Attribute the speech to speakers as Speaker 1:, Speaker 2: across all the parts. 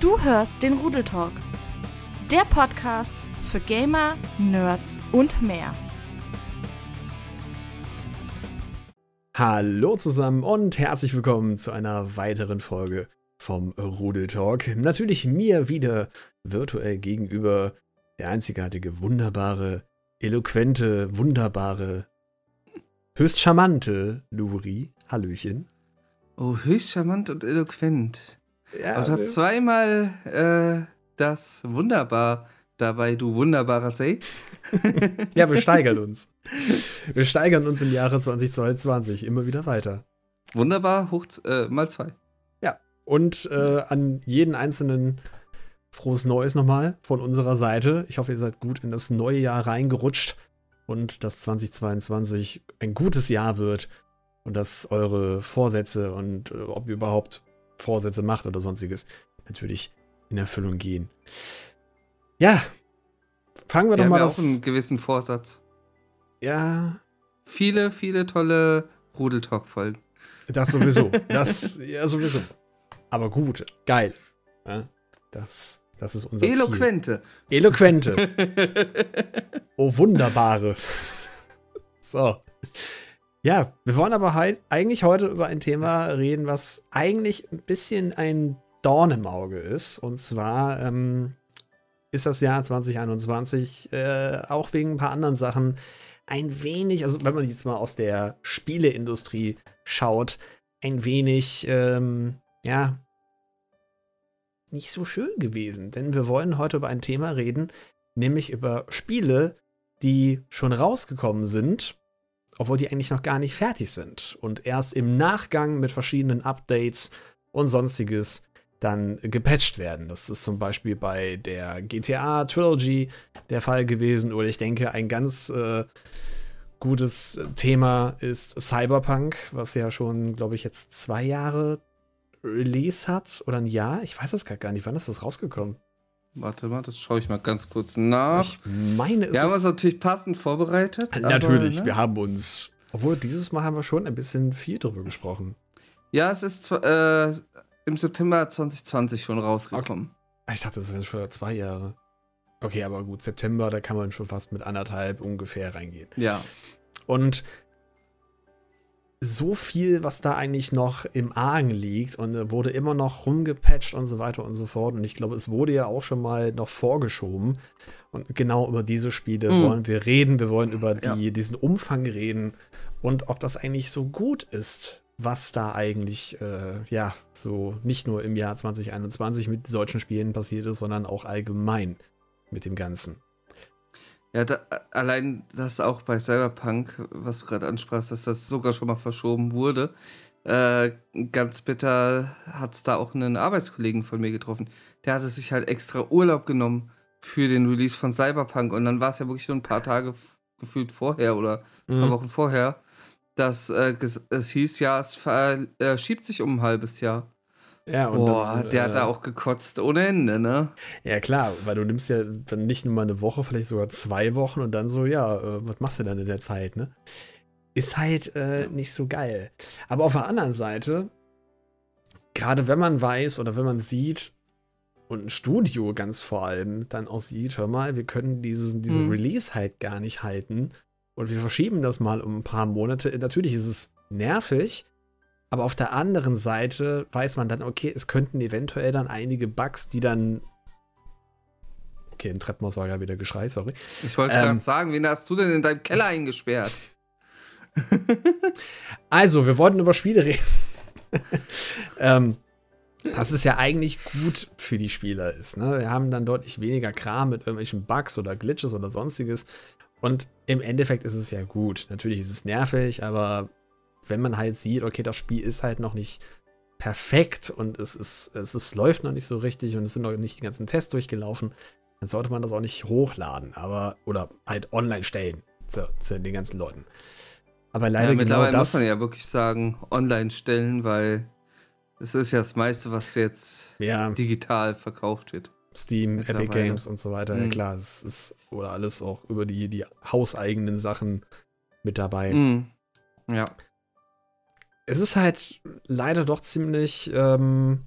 Speaker 1: Du hörst den Rudel Talk, der Podcast für Gamer, Nerds und mehr.
Speaker 2: Hallo zusammen und herzlich willkommen zu einer weiteren Folge vom Rudel Talk. Natürlich mir wieder virtuell gegenüber der einzigartige, wunderbare, eloquente, wunderbare, höchst charmante Luri. Hallöchen.
Speaker 3: Oh, höchst charmant und eloquent.
Speaker 2: Ja,
Speaker 3: Aber du hast zweimal äh, das wunderbar dabei, du wunderbarer Say.
Speaker 2: ja, wir steigern uns. Wir steigern uns im Jahre 2022 immer wieder weiter.
Speaker 3: Wunderbar, hoch äh, mal zwei.
Speaker 2: Ja, und äh, an jeden einzelnen frohes Neues nochmal von unserer Seite. Ich hoffe, ihr seid gut in das neue Jahr reingerutscht und dass 2022 ein gutes Jahr wird und dass eure Vorsätze und äh, ob ihr überhaupt Vorsätze macht oder sonstiges natürlich in Erfüllung gehen. Ja, fangen wir,
Speaker 3: Wir
Speaker 2: doch mal
Speaker 3: haben ja auch einen gewissen Vorsatz.
Speaker 2: ja,
Speaker 3: Viele, viele tolle Rudeltalk-Folgen.
Speaker 2: das sowieso. das ja sowieso. Aber gut, geil. Ja, das, das ist unser Ziel.
Speaker 3: Eloquente.
Speaker 2: Eloquente. Oh, wunderbare. So. Ja, wir wollen aber halt eigentlich heute über ein Thema reden, was eigentlich ein bisschen ein Dorn im Auge ist. Und zwar ähm, ist das Jahr 2021 äh, auch wegen ein paar anderen Sachen ein wenig, also wenn man jetzt mal aus der Spieleindustrie schaut, ein wenig, ähm, ja, nicht so schön gewesen. Denn wir wollen heute über ein Thema reden, nämlich über Spiele, die schon rausgekommen sind, obwohl die eigentlich noch gar nicht fertig sind und erst im Nachgang mit verschiedenen Updates und sonstiges dann gepatcht werden. Das ist zum Beispiel bei der GTA Trilogy der Fall gewesen oder ich denke ein ganz äh, gutes Thema ist Cyberpunk, was ja schon, glaube ich, jetzt zwei Jahre Release hat oder ein Jahr. Ich weiß gerade gar nicht. Wann ist das rausgekommen?
Speaker 3: Warte mal, das schaue ich mal ganz kurz nach.
Speaker 2: Ich meine, es
Speaker 3: Wir haben uns natürlich passend vorbereitet. aber,
Speaker 2: Natürlich,
Speaker 3: ne?
Speaker 2: wir haben uns. Obwohl, dieses Mal haben wir schon ein bisschen viel drüber gesprochen.
Speaker 3: Ja, es ist äh, im September 2020 schon rausgekommen.
Speaker 2: Ich dachte, das wären schon zwei Jahre. Okay, aber gut, September, da kann man schon fast mit anderthalb ungefähr reingehen.
Speaker 3: Ja.
Speaker 2: Und so viel, was da eigentlich noch im Argen liegt und äh, wurde immer noch rumgepatcht und so weiter und so fort. Und ich glaube, es wurde ja auch schon mal noch vorgeschoben. Und genau über diese Spiele
Speaker 3: Mhm.
Speaker 2: wollen wir reden. Wir wollen über die,
Speaker 3: Ja.
Speaker 2: diesen Umfang reden und ob das eigentlich so gut ist, was da eigentlich, äh, ja, so nicht nur im Jahr 2021 mit solchen Spielen passiert ist, sondern auch allgemein mit dem Ganzen.
Speaker 3: Ja, da, allein das auch bei Cyberpunk, was du gerade ansprachst, dass das sogar schon mal verschoben wurde. Äh, ganz bitter hat es da auch einen Arbeitskollegen von mir getroffen. Der hatte sich halt extra Urlaub genommen für den Release von Cyberpunk und dann war es ja wirklich nur ein paar Tage gefühlt vorher oder ein paar
Speaker 2: Mhm.
Speaker 3: Wochen vorher, dass äh, es hieß, ja, es verschiebt sich um ein halbes Jahr.
Speaker 2: Ja,
Speaker 3: Boah,
Speaker 2: dann,
Speaker 3: der hat
Speaker 2: äh,
Speaker 3: da auch gekotzt ohne Ende, ne?
Speaker 2: Ja, klar, weil du nimmst ja dann nicht nur mal eine Woche, vielleicht sogar zwei Wochen und dann so, ja, äh, was machst du dann in der Zeit, ne? Ist halt äh, nicht so geil. Aber auf der anderen Seite, gerade wenn man weiß oder wenn man sieht, und ein Studio ganz vor allem dann auch sieht, hör mal, wir können diesen, diesen
Speaker 3: Mhm.
Speaker 2: Release halt gar nicht halten und wir verschieben das mal um ein paar Monate. Natürlich ist es nervig, aber auf der anderen Seite weiß man dann, okay, es könnten eventuell dann einige Bugs, die dann. Okay, im Treppenhaus war ja wieder Geschrei, sorry.
Speaker 3: Ich wollte
Speaker 2: Ähm.
Speaker 3: gerade sagen, wen hast du denn in deinem Keller eingesperrt?
Speaker 2: Also, wir wollten über Spiele reden. ähm, das ist ja eigentlich gut für die Spieler ist. Ne? Wir haben dann deutlich weniger Kram mit irgendwelchen Bugs oder Glitches oder sonstiges. Und im Endeffekt ist es ja gut. Natürlich ist es nervig, aber wenn man halt sieht, okay, das Spiel ist halt noch nicht perfekt und es, ist, es ist, läuft noch nicht so richtig und es sind noch nicht die ganzen Tests durchgelaufen, dann sollte man das auch nicht hochladen, aber oder halt online stellen zu, zu den ganzen Leuten. Aber leider
Speaker 3: ja,
Speaker 2: genau
Speaker 3: mittlerweile
Speaker 2: das.
Speaker 3: muss man ja wirklich sagen, online stellen, weil es ist ja das meiste, was jetzt
Speaker 2: ja,
Speaker 3: digital verkauft wird.
Speaker 2: Steam, Epic. Games und so weiter. Ja
Speaker 3: Mhm.
Speaker 2: klar, es ist oder alles auch über die, die hauseigenen Sachen mit dabei.
Speaker 3: Mhm. Ja.
Speaker 2: Es ist halt leider doch ziemlich, ähm,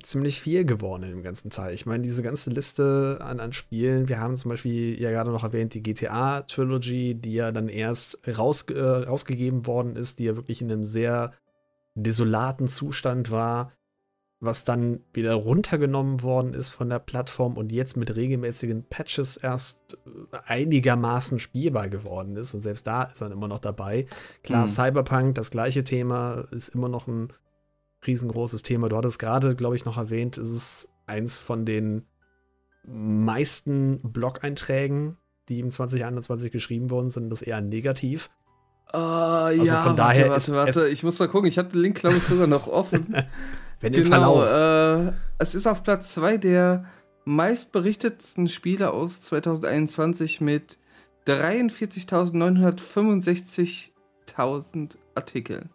Speaker 2: ziemlich viel geworden dem ganzen Teil. Ich meine, diese ganze Liste an, an Spielen, wir haben zum Beispiel ja gerade noch erwähnt, die GTA-Trilogy, die ja dann erst raus, äh, rausgegeben worden ist, die ja wirklich in einem sehr desolaten Zustand war, was dann wieder runtergenommen worden ist von der Plattform und jetzt mit regelmäßigen Patches erst äh, einigermaßen spielbar geworden ist. Und selbst da ist er immer noch dabei. Klar, mhm. Cyberpunk, das gleiche Thema, ist immer noch ein riesengroßes Thema. Du hattest gerade, glaube ich, noch erwähnt, ist es eins von den meisten Blog-Einträgen, die im 2021 geschrieben worden sind, das eher negativ.
Speaker 3: Uh, also ja, von daher warte, warte, warte. ich muss mal gucken. Ich habe den Link, glaube ich, sogar noch offen.
Speaker 2: Wenn genau,
Speaker 3: äh, es ist auf Platz 2 der meistberichtetsten Spiele aus 2021 mit 43.965.000 Artikeln.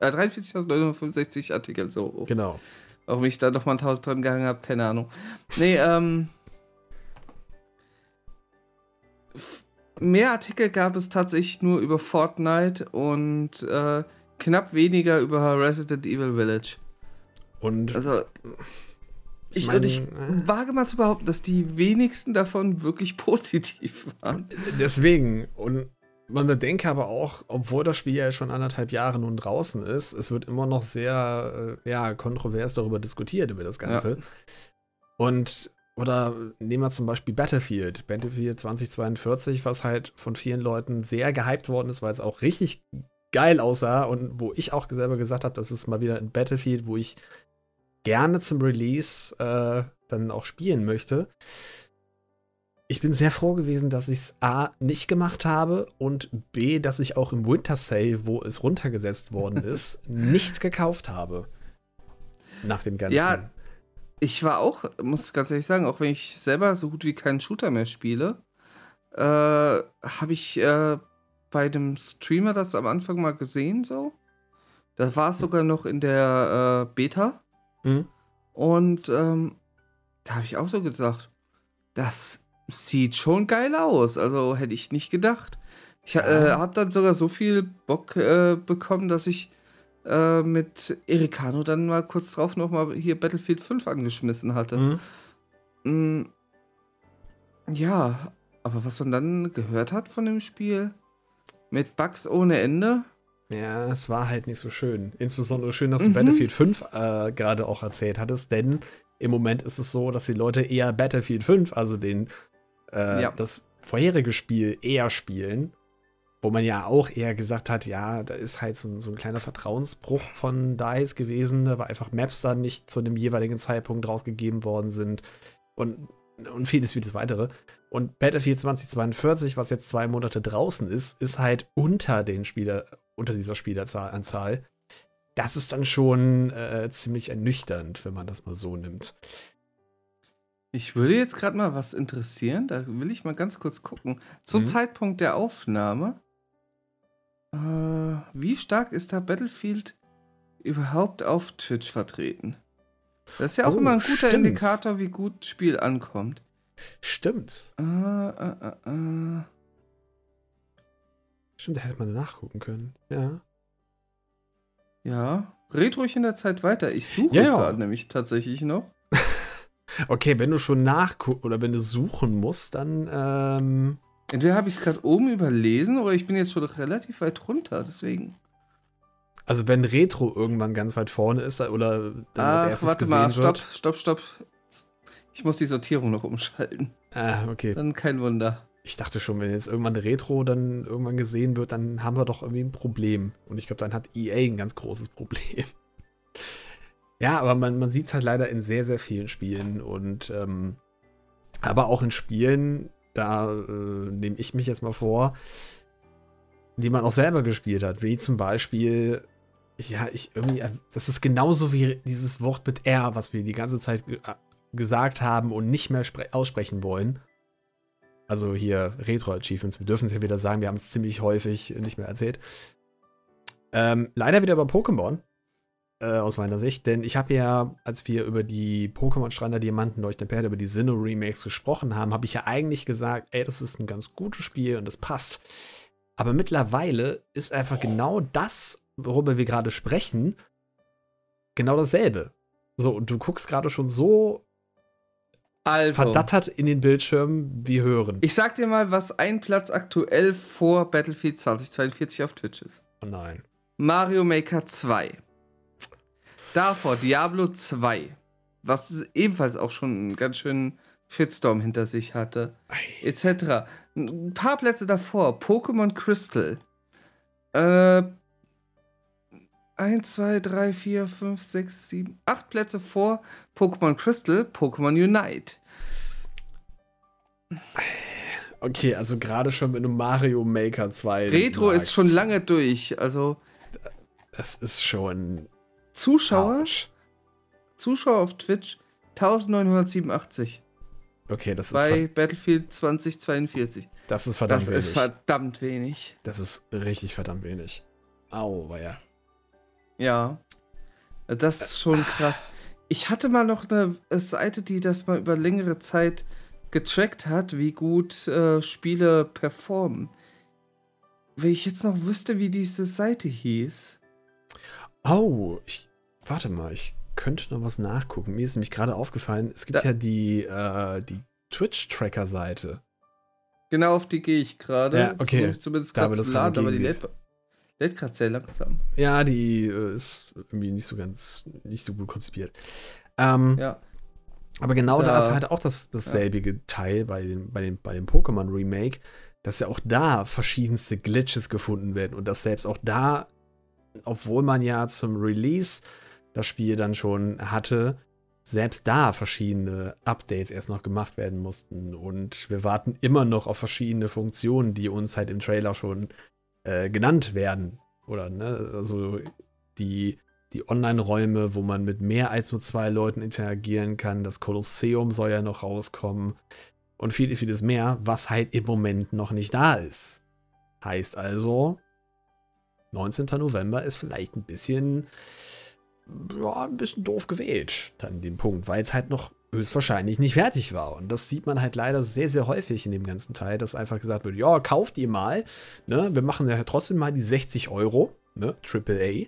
Speaker 3: 43.965 äh, Artikel, so.
Speaker 2: Oh. Genau.
Speaker 3: Warum ich da nochmal 1000 dran gehangen habe, keine Ahnung. Nee, ähm. Mehr Artikel gab es tatsächlich nur über Fortnite und äh, knapp weniger über Resident Evil Village.
Speaker 2: Und.
Speaker 3: Also. Ich, mein, ich äh, wage mal zu behaupten, dass die wenigsten davon wirklich positiv waren.
Speaker 2: Deswegen, und man bedenke aber auch, obwohl das Spiel ja schon anderthalb Jahre nun draußen ist, es wird immer noch sehr äh, ja, kontrovers darüber diskutiert, über das Ganze. Ja. Und, oder nehmen wir zum Beispiel Battlefield, Battlefield 2042, was halt von vielen Leuten sehr gehypt worden ist, weil es auch richtig geil aussah und wo ich auch selber gesagt habe, das ist mal wieder ein Battlefield, wo ich gerne zum Release äh, dann auch spielen möchte ich bin sehr froh gewesen, dass ich es A nicht gemacht habe und B, dass ich auch im Winter Sale, wo es runtergesetzt worden ist, nicht gekauft habe. Nach dem Ganzen.
Speaker 3: Ja, ich war auch, muss ganz ehrlich sagen, auch wenn ich selber so gut wie keinen Shooter mehr spiele, äh, habe ich äh, bei dem Streamer das am Anfang mal gesehen, so. Da war es sogar noch in der äh, Beta. Mhm. Und ähm, da habe ich auch so gesagt, das sieht schon geil aus. Also hätte ich nicht gedacht. Ich äh, habe dann sogar so viel Bock äh, bekommen, dass ich äh, mit Ericano dann mal kurz drauf nochmal hier Battlefield 5 angeschmissen hatte. Mhm. Mm, ja, aber was man dann gehört hat von dem Spiel, mit Bugs ohne Ende.
Speaker 2: Ja, es war halt nicht so schön. Insbesondere schön, dass du mhm. Battlefield 5 äh, gerade auch erzählt hattest, denn im Moment ist es so, dass die Leute eher Battlefield 5, also den äh, ja. das vorherige Spiel eher spielen, wo man ja auch eher gesagt hat, ja, da ist halt so, so ein kleiner Vertrauensbruch von DICE gewesen, weil einfach Maps dann nicht zu dem jeweiligen Zeitpunkt rausgegeben worden sind und, und vieles, vieles weitere. Und Battlefield 2042, was jetzt zwei Monate draußen ist, ist halt unter den Spieler, unter dieser Spieleranzahl. Das ist dann schon äh, ziemlich ernüchternd, wenn man das mal so nimmt.
Speaker 3: Ich würde jetzt gerade mal was interessieren. Da will ich mal ganz kurz gucken. Zum mhm. Zeitpunkt der Aufnahme. Äh, wie stark ist da Battlefield überhaupt auf Twitch vertreten? Das ist ja auch oh, immer ein guter stimmt. Indikator, wie gut das Spiel ankommt.
Speaker 2: Stimmt.
Speaker 3: Äh, äh, äh, äh.
Speaker 2: Stimmt, da hätte man nachgucken können. Ja.
Speaker 3: Ja. Red ruhig in der Zeit weiter. Ich suche ja, gerade nämlich tatsächlich noch.
Speaker 2: Okay, wenn du schon nachgucken oder wenn du suchen musst, dann. Ähm
Speaker 3: Entweder habe ich es gerade oben überlesen oder ich bin jetzt schon relativ weit runter, deswegen.
Speaker 2: Also wenn Retro irgendwann ganz weit vorne ist oder dann
Speaker 3: Ach, als erstes warte mal, stopp, stopp, stopp. Ich muss die Sortierung noch umschalten.
Speaker 2: Ah, okay.
Speaker 3: Dann kein Wunder.
Speaker 2: Ich dachte schon, wenn jetzt irgendwann Retro dann irgendwann gesehen wird, dann haben wir doch irgendwie ein Problem. Und ich glaube, dann hat EA ein ganz großes Problem. Ja, aber man, man sieht es halt leider in sehr, sehr vielen Spielen und ähm, aber auch in Spielen, da äh, nehme ich mich jetzt mal vor, die man auch selber gespielt hat, wie zum Beispiel, ja, ich irgendwie, äh, das ist genauso wie dieses Wort mit R, was wir die ganze Zeit äh, gesagt haben und nicht mehr aussprechen wollen. Also hier Retro-Achievements, wir dürfen es ja wieder sagen, wir haben es ziemlich häufig nicht mehr erzählt. Ähm, leider wieder bei Pokémon äh, aus meiner Sicht, denn ich habe ja, als wir über die Pokémon Strand der Diamanten Leuchtende Perle, über die Sinnoh Remakes gesprochen haben, habe ich ja eigentlich gesagt, ey, das ist ein ganz gutes Spiel und das passt. Aber mittlerweile ist einfach genau das, worüber wir gerade sprechen, genau dasselbe. So, und du guckst gerade schon so
Speaker 3: Also,
Speaker 2: verdattert in den Bildschirm wie hören.
Speaker 3: ich sag dir mal, was ein Platz aktuell vor Battlefield 2042 auf Twitch ist.
Speaker 2: oh nein.
Speaker 3: Mario Maker 2. Davor Diablo 2. Was ebenfalls auch schon einen ganz schönen Shitstorm hinter sich hatte.
Speaker 2: Ei.
Speaker 3: Etc. Ein paar Plätze davor. Pokémon Crystal. Äh. 1, 2, 3, 4, 5, 6, 7, 8 Plätze vor Pokémon Crystal, Pokémon Unite.
Speaker 2: Okay, also gerade schon mit einem Mario Maker 2.
Speaker 3: Retro ist schon lange durch. Also
Speaker 2: Das ist schon.
Speaker 3: Zuschauer,
Speaker 2: Autsch.
Speaker 3: Zuschauer auf Twitch 1987
Speaker 2: Okay, das ist,
Speaker 3: bei Battlefield 2042.
Speaker 2: das ist verdammt
Speaker 3: Das
Speaker 2: wenig.
Speaker 3: ist verdammt wenig.
Speaker 2: das ist richtig verdammt wenig. Au, war ja.
Speaker 3: Ja. Das ist schon krass. Ich hatte mal noch eine Seite, die das mal über längere Zeit getrackt hat, wie gut äh, Spiele performen. Wenn ich jetzt noch wüsste, wie diese Seite hieß.
Speaker 2: Oh, ich. Warte mal, ich könnte noch was nachgucken. Mir ist nämlich gerade aufgefallen, es gibt
Speaker 3: Da-
Speaker 2: ja die, äh, die Twitch-Tracker-Seite.
Speaker 3: Genau auf die gehe ich gerade.
Speaker 2: Ja, okay.
Speaker 3: Zumindest gerade zu laden, aber die lädt, lädt gerade sehr langsam.
Speaker 2: Ja, die äh, ist irgendwie nicht so ganz, nicht so gut konzipiert. Ähm,
Speaker 3: Ja.
Speaker 2: Aber genau da,
Speaker 3: Da-
Speaker 2: ist halt auch das, dasselbige Teil bei dem, bei dem, bei dem Pokémon Remake, dass ja auch da verschiedenste Glitches gefunden werden und dass selbst auch da, obwohl man ja zum Release das Spiel dann schon hatte, selbst da verschiedene Updates erst noch gemacht werden mussten. Und wir warten immer noch auf verschiedene Funktionen, die uns halt im Trailer schon äh, genannt werden. Oder, ne, also die, die Online-Räume, wo man mit mehr als nur zwei Leuten interagieren kann. Das Kolosseum soll ja noch rauskommen. Und vieles, vieles mehr, was halt im Moment noch nicht da ist. Heißt also, 19. November ist vielleicht ein bisschen, ja, ein bisschen doof gewählt, dann den Punkt, weil es halt noch höchstwahrscheinlich nicht fertig war. Und das sieht man halt leider sehr, sehr häufig in dem ganzen Teil, dass einfach gesagt wird, ja, kauft ihr mal, ne, wir machen ja trotzdem mal die 60 Euro, ne, AAA.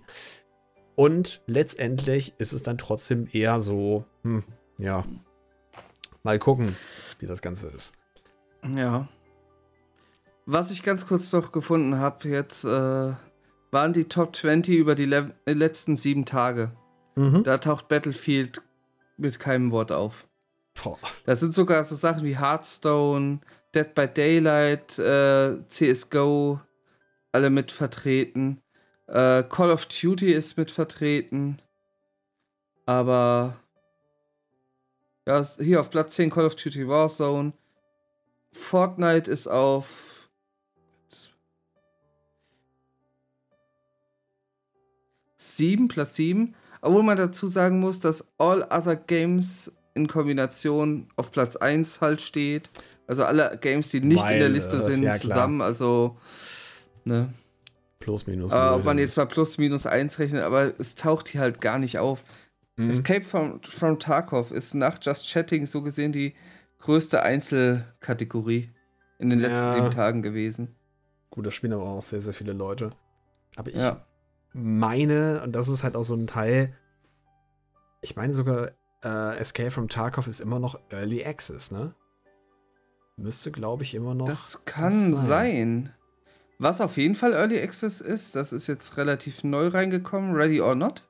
Speaker 2: Und letztendlich ist es dann trotzdem eher so, hm, ja, mal gucken, wie das Ganze ist.
Speaker 3: Ja. Was ich ganz kurz noch gefunden habe, jetzt äh, waren die Top 20 über die le letzten sieben Tage.
Speaker 2: Mhm.
Speaker 3: Da taucht Battlefield mit keinem Wort auf.
Speaker 2: Boah.
Speaker 3: Da sind sogar so Sachen wie Hearthstone, Dead by Daylight, äh, CSGO, alle mit vertreten. Äh, Call of Duty ist mit vertreten. Aber ja, hier auf Platz 10 Call of Duty Warzone. Fortnite ist auf sieben, Platz 7. Obwohl man dazu sagen muss, dass All Other Games in Kombination auf Platz 1 halt steht. Also alle Games, die nicht in der
Speaker 2: Weil,
Speaker 3: Liste
Speaker 2: äh,
Speaker 3: sind,
Speaker 2: ja,
Speaker 3: zusammen. Also, ne.
Speaker 2: Plus, minus. Null,
Speaker 3: ob man jetzt mal plus, minus 1 rechnet, aber es taucht hier halt gar nicht auf.
Speaker 2: Mhm.
Speaker 3: Escape from, from Tarkov ist nach Just Chatting so gesehen die größte Einzelkategorie in den letzten
Speaker 2: Ja.
Speaker 3: sieben Tagen gewesen.
Speaker 2: Gut, das spielen aber auch sehr, sehr viele Leute. Aber ich
Speaker 3: Ja.
Speaker 2: Meine, und das ist halt auch so ein Teil, ich meine sogar, äh, Escape from Tarkov ist immer noch Early Access, ne? Müsste, glaube ich, immer noch.
Speaker 3: Das kann
Speaker 2: sein.
Speaker 3: sein. Was auf jeden Fall Early Access ist, das ist jetzt relativ neu reingekommen, Ready or Not.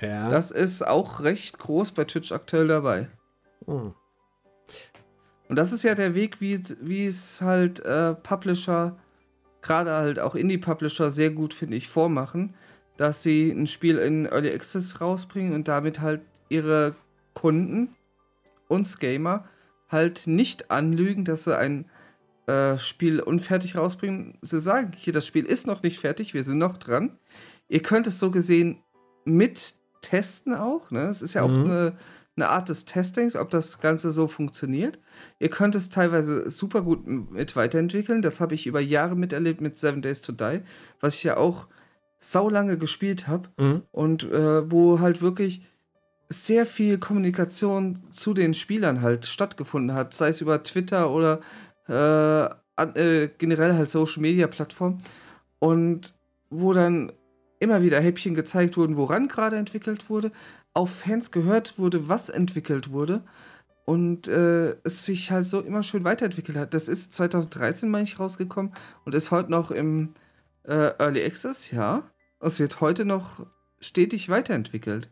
Speaker 2: ja.
Speaker 3: Das ist auch recht groß bei Twitch aktuell dabei.
Speaker 2: Hm.
Speaker 3: Und das ist ja der Weg, wie, wie es halt äh, Publisher, gerade halt auch Indie-Publisher, sehr gut, finde ich, vormachen, dass sie ein Spiel in Early Access rausbringen und damit halt ihre Kunden, uns Gamer, halt nicht anlügen, dass sie ein äh, Spiel unfertig rausbringen. Sie sagen, hier, das Spiel ist noch nicht fertig, wir sind noch dran. Ihr könnt es so gesehen mit testen auch. Ne? Es ist ja auch
Speaker 2: Mhm.
Speaker 3: eine, eine Art des Testings, ob das Ganze so funktioniert. Ihr könnt es teilweise super gut mit weiterentwickeln. Das habe ich über Jahre miterlebt mit Seven Days to Die, was ich ja auch saulange gespielt habe
Speaker 2: Mhm.
Speaker 3: und äh, wo halt wirklich sehr viel Kommunikation zu den Spielern halt stattgefunden hat, sei es über Twitter oder äh, äh, generell halt Social Media Plattformen und wo dann immer wieder Häppchen gezeigt wurden, woran gerade entwickelt wurde, auf Fans gehört wurde, was entwickelt wurde und äh, es sich halt so immer schön weiterentwickelt hat. Das ist 2013, meine ich, rausgekommen und ist heute noch im äh, Early Access, ja. Es wird heute noch stetig weiterentwickelt.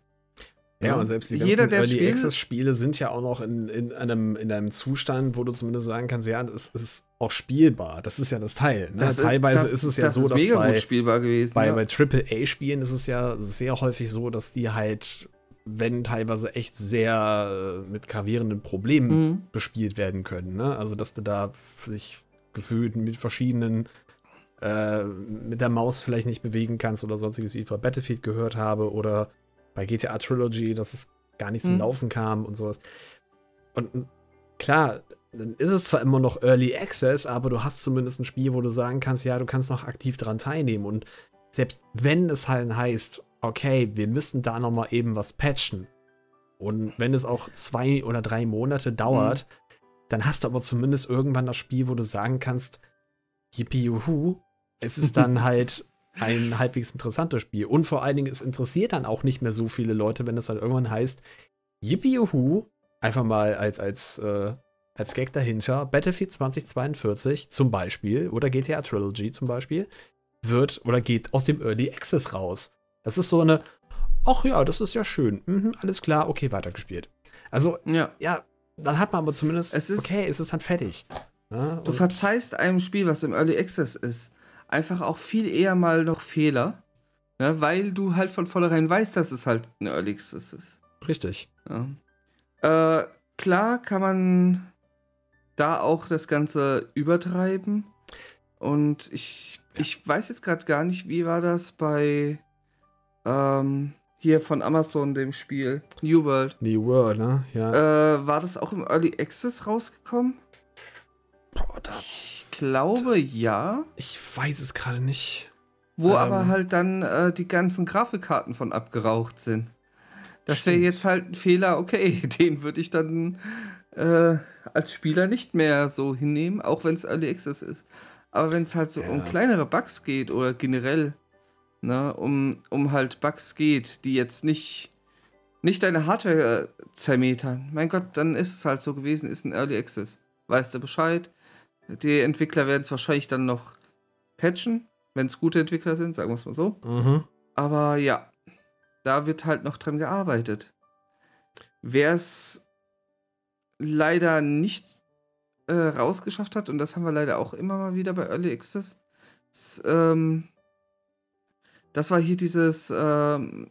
Speaker 2: Ja, und selbst die ganzen
Speaker 3: Jeder, der
Speaker 2: Early
Speaker 3: Spiel-
Speaker 2: Access Spiele sind ja auch noch in, in, einem, in einem Zustand, wo du zumindest sagen kannst, ja, es ist auch spielbar. Das ist ja das Teil. Ne?
Speaker 3: Das ist-
Speaker 2: Teilweise
Speaker 3: das-
Speaker 2: ist es ja
Speaker 3: das
Speaker 2: so,
Speaker 3: ist
Speaker 2: dass
Speaker 3: mega
Speaker 2: bei,
Speaker 3: gut spielbar gewesen.
Speaker 2: bei,
Speaker 3: ja.
Speaker 2: bei AAA-Spielen ist es ja sehr häufig so, dass die halt, wenn teilweise echt sehr äh, mit gravierenden Problemen
Speaker 3: Mhm.
Speaker 2: bespielt werden können. Ne? Also, dass du da sich gefühlt mit verschiedenen äh, mit der Maus vielleicht nicht bewegen kannst oder sonstiges, wie ich bei Battlefield gehört habe oder bei GTA Trilogy, dass es gar nicht zum
Speaker 3: Mhm.
Speaker 2: Laufen kam und sowas. Und klar, dann ist es zwar immer noch Early Access, aber du hast zumindest ein Spiel, wo du sagen kannst, ja, du kannst noch aktiv dran teilnehmen. Und selbst wenn es halt heißt, okay, wir müssen da noch mal eben was patchen und wenn es auch zwei oder drei Monate dauert, dann hast du aber zumindest irgendwann das Spiel, wo du sagen kannst, yippie juhu, es ist dann halt ein halbwegs interessantes Spiel. Und vor allen Dingen, es interessiert dann auch nicht mehr so viele Leute, wenn es dann irgendwann heißt, yippie juhu, einfach mal als, als, äh, als Gag dahinter, Battlefield 2042 zum Beispiel oder GTA Trilogy zum Beispiel, wird oder geht aus dem Early Access raus. Das ist so eine, ach ja, das ist ja schön, mhm, alles klar, okay, weitergespielt. Also,
Speaker 3: ja.
Speaker 2: ja, dann hat man aber zumindest,
Speaker 3: Es ist-
Speaker 2: okay, es ist dann fertig. Ja,
Speaker 3: Du
Speaker 2: und-
Speaker 3: verzeihst einem Spiel, was im Early Access ist, einfach auch viel eher mal noch Fehler, ne, weil du halt von vornherein weißt, dass es halt ein Early Access ist.
Speaker 2: richtig.
Speaker 3: Ja. Äh, klar kann man da auch das Ganze übertreiben. Und ich, ich weiß jetzt gerade gar nicht, wie war das bei ähm, hier von Amazon, dem Spiel New World.
Speaker 2: New World, ne? Ja.
Speaker 3: Äh, war das auch im Early Access rausgekommen?
Speaker 2: Boah, da,
Speaker 3: Ich glaube ja.
Speaker 2: ich weiß es gerade nicht.
Speaker 3: Wo
Speaker 2: Ähm.
Speaker 3: aber halt dann äh, die ganzen Grafikkarten von abgeraucht sind. Das wäre jetzt halt ein Fehler, okay, den würde ich dann äh, als Spieler nicht mehr so hinnehmen, auch wenn es Early Access ist. Aber wenn es halt so um
Speaker 2: Ja.
Speaker 3: kleinere Bugs geht oder generell, ne, um, um halt Bugs geht, die jetzt nicht, nicht deine Hardware äh, zermetern, mein Gott, dann ist es halt so gewesen, ist ein Early Access. Weißt du Bescheid? Die Entwickler werden es wahrscheinlich dann noch patchen, wenn es gute Entwickler sind, sagen wir es mal so.
Speaker 2: Mhm.
Speaker 3: Aber ja, da wird halt noch dran gearbeitet. Wer es leider nicht äh, rausgeschafft hat, und das haben wir leider auch immer mal wieder bei Early Access, s- ähm, das war hier dieses, ähm,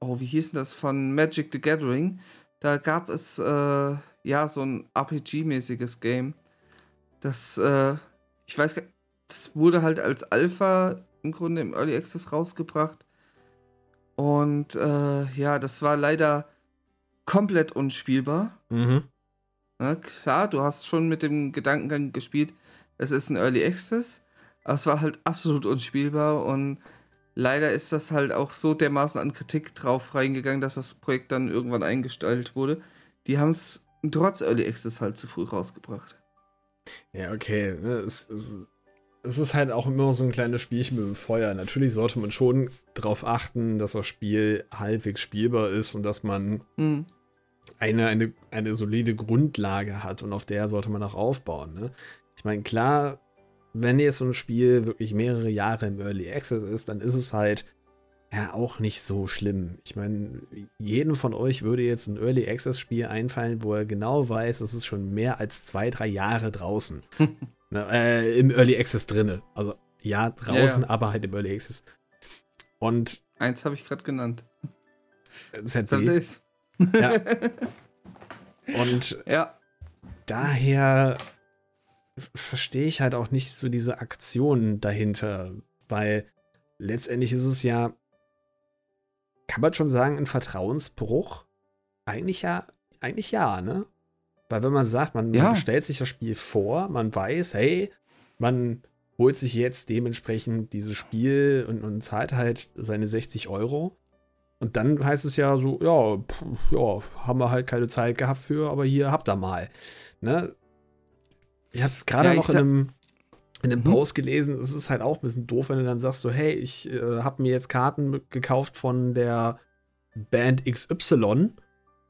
Speaker 3: oh, wie hieß denn das, von Magic the Gathering. Da gab es, äh, ja, so ein RPG-mäßiges Game. Das, äh, ich weiß gar das wurde halt als Alpha im Grunde im Early Access rausgebracht. Und äh, ja, das war leider komplett unspielbar.
Speaker 2: Mhm.
Speaker 3: Ne? Klar, du hast schon mit dem Gedankengang gespielt, es ist ein Early Access, aber es war halt absolut unspielbar und leider ist das halt auch so dermaßen an Kritik drauf reingegangen, dass das Projekt dann irgendwann eingestellt wurde. Die haben es trotz Early Access halt zu früh rausgebracht.
Speaker 2: Ja, okay. ne, Es, es, es ist halt auch immer so ein kleines Spielchen mit dem Feuer. Natürlich sollte man schon darauf achten, dass das Spiel halbwegs spielbar ist und dass man
Speaker 3: Hm.
Speaker 2: eine, eine, eine solide Grundlage hat und auf der sollte man auch aufbauen. Ne? Ich meine, klar, wenn jetzt so ein Spiel wirklich mehrere Jahre im Early Access ist, dann ist es halt ja auch nicht so schlimm. Ich meine, jedem von euch würde jetzt ein Early Access Spiel einfallen, wo er genau weiß, es ist schon mehr als zwei, drei Jahre draußen. ne, äh, Im Early Access drinne. Also ja, draußen,
Speaker 3: Ja, ja.
Speaker 2: aber halt im Early Access. Und
Speaker 3: Eins habe ich gerade genannt.
Speaker 2: ZB,
Speaker 3: Sundays.
Speaker 2: ja. Und
Speaker 3: Ja.
Speaker 2: daher verstehe ich halt auch nicht so diese Aktion dahinter, weil letztendlich ist es ja, kann man schon sagen, ein Vertrauensbruch? Eigentlich ja, eigentlich ja, ne? Weil wenn man sagt, man,
Speaker 3: Ja.
Speaker 2: man stellt sich das Spiel vor, man weiß, hey, man holt sich jetzt dementsprechend dieses Spiel und, und zahlt halt seine 60 Euro. Und dann heißt es ja so, ja, pff, ja, haben wir halt keine Zeit gehabt für, aber hier habt ihr mal. Ne? Ich habe es gerade
Speaker 3: Ja,
Speaker 2: noch in einem, in einem
Speaker 3: Mhm.
Speaker 2: Post gelesen. Es ist halt auch ein bisschen doof, wenn du dann sagst so, hey, ich äh, habe mir jetzt Karten gekauft von der Band XY,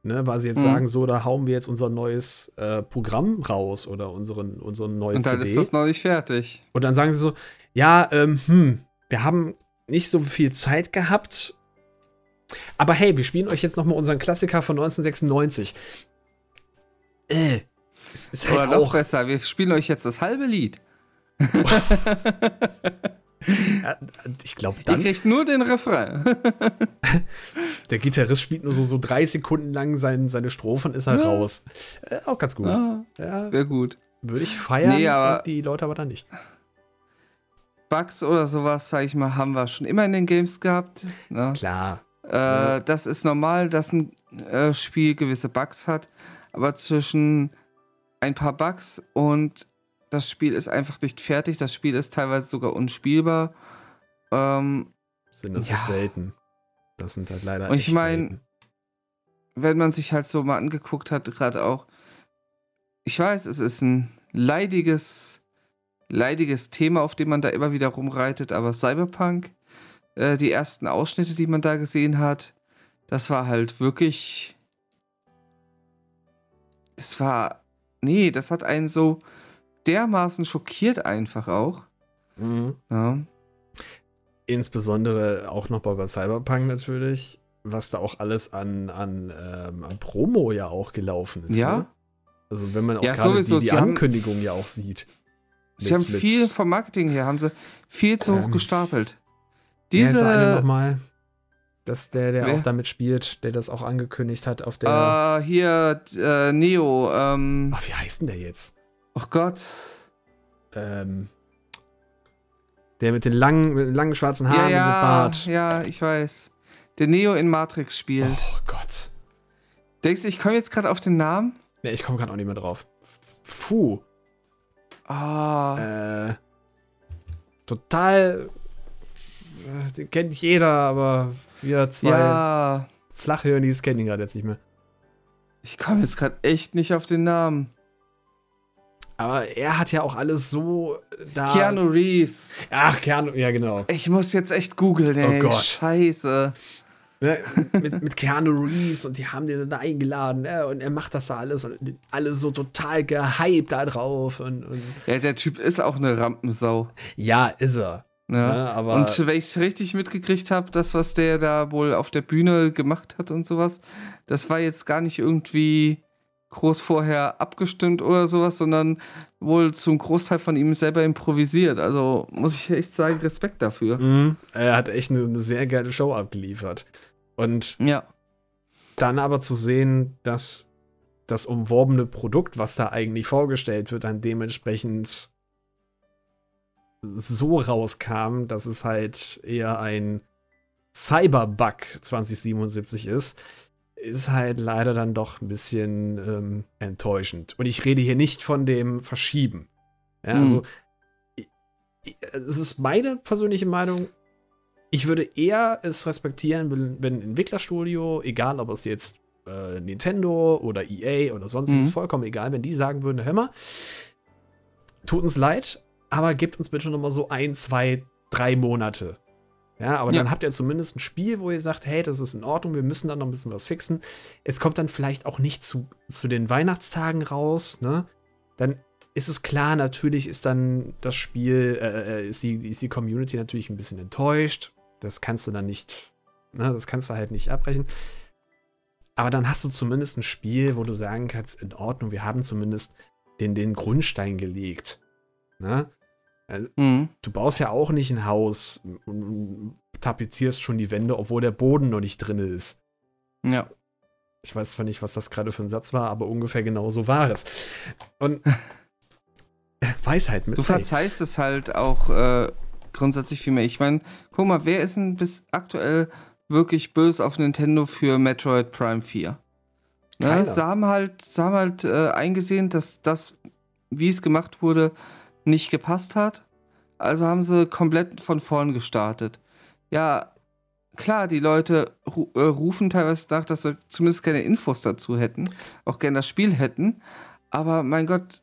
Speaker 2: ne, weil sie jetzt
Speaker 3: Mhm.
Speaker 2: sagen, so, da hauen wir jetzt unser neues äh, Programm raus oder unseren, unseren neuen
Speaker 3: Und dann
Speaker 2: CD.
Speaker 3: ist das noch nicht fertig.
Speaker 2: Und dann sagen sie so, ja, ähm, hm, wir haben nicht so viel Zeit gehabt. Aber hey, wir spielen euch jetzt noch mal unseren Klassiker von 1996. Äh, ist
Speaker 3: Oder
Speaker 2: halt
Speaker 3: noch
Speaker 2: auch,
Speaker 3: besser, wir spielen euch jetzt das halbe Lied.
Speaker 2: Ja, ich glaube,
Speaker 3: Ihr
Speaker 2: dann,
Speaker 3: kriegt nur den Refrain.
Speaker 2: der Gitarrist spielt nur so, so drei Sekunden lang sein, seine Strophen, ist halt
Speaker 3: Ja.
Speaker 2: raus. Äh, auch ganz gut.
Speaker 3: ah,
Speaker 2: Ja,
Speaker 3: Wäre gut.
Speaker 2: würde ich feiern,
Speaker 3: Nee,
Speaker 2: und die Leute aber dann nicht.
Speaker 3: Bugs oder sowas, sag ich mal, haben wir schon immer in den Games gehabt. Ne?
Speaker 2: Klar.
Speaker 3: Äh, das ist normal, dass ein äh, Spiel gewisse Bugs hat, aber zwischen ein paar Bugs und das Spiel ist einfach nicht fertig. Das Spiel ist teilweise sogar unspielbar. Ähm,
Speaker 2: Sind das
Speaker 3: Ja.
Speaker 2: echt Welten. Das sind halt leider
Speaker 3: Und ich
Speaker 2: echt
Speaker 3: mein,
Speaker 2: Welten.
Speaker 3: wenn man sich halt so mal angeguckt hat, gerade auch, ich weiß, es ist ein leidiges, leidiges Thema, auf dem man da immer wieder rumreitet, aber Cyberpunk, äh, die ersten Ausschnitte, die man da gesehen hat, das war halt wirklich. Das war. Nee, das hat einen so dermaßen schockiert einfach auch.
Speaker 2: Mhm.
Speaker 3: Ja.
Speaker 2: Insbesondere auch noch bei Cyberpunk natürlich, was da auch alles an, an, ähm, an Promo ja auch gelaufen ist.
Speaker 3: Ja.
Speaker 2: Ne? Also wenn man auch
Speaker 3: Ja,
Speaker 2: gerade
Speaker 3: sowieso,
Speaker 2: die, die
Speaker 3: haben-
Speaker 2: Ankündigung ja auch sieht.
Speaker 3: Sie haben viel vom Marketing her, haben sie viel zu hoch
Speaker 2: Ähm,
Speaker 3: gestapelt.
Speaker 2: Wer ist
Speaker 3: Diese.
Speaker 2: eine nochmal? Das der, der
Speaker 3: Wer?
Speaker 2: auch damit spielt, der das auch angekündigt hat auf der.
Speaker 3: Äh, hier, äh, Neo, ähm,
Speaker 2: Ach, wie heißt denn der jetzt?
Speaker 3: Oh Gott.
Speaker 2: Ähm, der mit den langen, mit den langen schwarzen
Speaker 3: Ja,
Speaker 2: Haaren und mit
Speaker 3: ja,
Speaker 2: Bart.
Speaker 3: ja, ich weiß. Der Neo in Matrix spielt.
Speaker 2: Oh Gott.
Speaker 3: Denkst du, ich komme jetzt gerade auf den Namen?
Speaker 2: Ne, ich komme gerade auch nicht mehr drauf. Puh.
Speaker 3: Ah,
Speaker 2: Äh, total. äh, Den kennt jeder, aber wir zwei
Speaker 3: ja.
Speaker 2: Flachhirnis kennen ihn gerade jetzt nicht mehr.
Speaker 3: Ich komme jetzt gerade echt nicht auf den Namen.
Speaker 2: Aber er hat ja auch alles so da.
Speaker 3: Keanu Reeves.
Speaker 2: Ach, Keanu, ja, genau.
Speaker 3: Ich muss jetzt echt googeln, ey.
Speaker 2: Oh Gott.
Speaker 3: Scheiße.
Speaker 2: Ne, mit, mit Keanu Reeves und die haben den da eingeladen ne, und er macht das da alles und alle so total gehypt da drauf. Und, und
Speaker 3: Ja, der Typ ist auch eine Rampensau.
Speaker 2: ja, ist er.
Speaker 3: Ne?
Speaker 2: Ne, aber
Speaker 3: und wenn ich es richtig mitgekriegt habe, das, was der da wohl auf der Bühne gemacht hat und sowas, das war jetzt gar nicht irgendwie groß vorher abgestimmt oder sowas, sondern wohl zum Großteil von ihm selber improvisiert. Also muss ich echt sagen, Respekt dafür.
Speaker 2: Mhm. er hat echt eine, eine sehr geile Show abgeliefert. Und
Speaker 3: Ja.
Speaker 2: dann aber zu sehen, dass das umworbene Produkt, was da eigentlich vorgestellt wird, dann dementsprechend so rauskam, dass es halt eher ein Cyberbug 2077 ist, ist halt leider dann doch ein bisschen ähm, enttäuschend. Und ich rede hier nicht von dem Verschieben. Ja,
Speaker 3: Mhm.
Speaker 2: also ich- ich- es ist meine persönliche Meinung. Ich würde eher es respektieren, wenn, wenn ein Entwicklerstudio, egal ob es jetzt äh, Nintendo oder EA oder sonstiges,
Speaker 3: Mhm.
Speaker 2: vollkommen egal, wenn die sagen würden, hör mal, tut uns leid, aber gebt uns bitte noch mal so ein, zwei, drei Monate. Ja, aber
Speaker 3: Ja.
Speaker 2: dann habt ihr zumindest ein Spiel, wo ihr sagt, hey, das ist in Ordnung, wir müssen dann noch ein bisschen was fixen. Es kommt dann vielleicht auch nicht zu, zu den Weihnachtstagen raus, ne? Dann ist es klar, natürlich ist dann das Spiel, äh, äh, ist, die, ist die Community natürlich ein bisschen enttäuscht. Das kannst du dann nicht, ne, das kannst du halt nicht abbrechen. Aber dann hast du zumindest ein Spiel, wo du sagen kannst, in Ordnung, wir haben zumindest den, den Grundstein gelegt. Ne?
Speaker 3: Mhm.
Speaker 2: Du baust ja auch nicht ein Haus und tapezierst schon die Wände, obwohl der Boden noch nicht drin ist.
Speaker 3: Ja.
Speaker 2: Ich weiß zwar nicht, was das gerade für ein Satz war, aber ungefähr genau so war es. Und Weisheit mit
Speaker 3: Du verzeihst es halt auch äh, grundsätzlich viel mehr. Ich meine, guck mal, wer ist denn bis aktuell wirklich böse auf Nintendo für Metroid Prime 4? Ne? Sie haben halt, sie haben halt äh, eingesehen, dass das, wie es gemacht wurde, nicht gepasst hat. Also haben sie komplett von vorn gestartet. Ja, klar, die Leute ru äh, rufen teilweise nach, dass sie zumindest keine Infos dazu hätten, auch gerne das Spiel hätten. Aber mein Gott,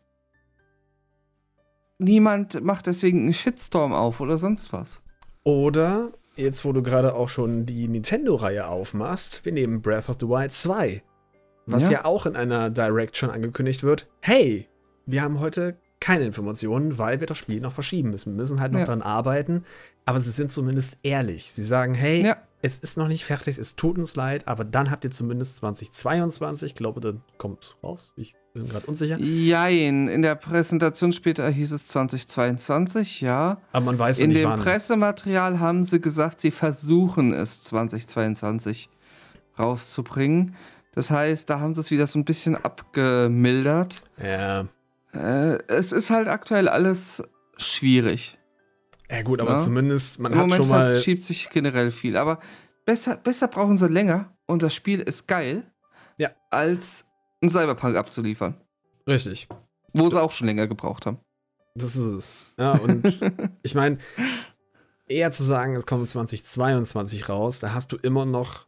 Speaker 3: niemand macht deswegen einen Shitstorm auf oder sonst was.
Speaker 2: Oder jetzt wo du gerade auch schon die Nintendo-Reihe aufmachst, wir nehmen Breath of the Wild 2. Was ja. ja auch in einer Direct schon angekündigt wird. Hey, wir haben heute keine Informationen, weil wir das Spiel noch verschieben müssen. Wir müssen halt noch ja. dran arbeiten, aber sie sind zumindest ehrlich. Sie sagen, hey, ja. es ist noch nicht fertig, es tut uns leid, aber dann habt ihr zumindest 2022, ich glaube, dann kommt raus. Ich bin gerade unsicher.
Speaker 3: Jein, in der Präsentation später hieß es 2022, ja.
Speaker 2: Aber man weiß
Speaker 3: in
Speaker 2: nicht
Speaker 3: In dem wann. Pressematerial haben sie gesagt, sie versuchen es 2022 rauszubringen. Das heißt, da haben sie es wieder so ein bisschen abgemildert.
Speaker 2: Ja.
Speaker 3: Äh, es ist halt aktuell alles schwierig.
Speaker 2: Ja, gut, aber ja? zumindest, man
Speaker 3: Im
Speaker 2: hat
Speaker 3: Moment
Speaker 2: schon mal.
Speaker 3: schiebt sich generell viel. Aber besser, besser brauchen sie länger und das Spiel ist geil,
Speaker 2: ja.
Speaker 3: als ein Cyberpunk abzuliefern.
Speaker 2: Richtig.
Speaker 3: Wo sie auch schon länger gebraucht haben.
Speaker 2: Das ist es. Ja, und ich meine, eher zu sagen, es kommt 2022 raus, da hast du immer noch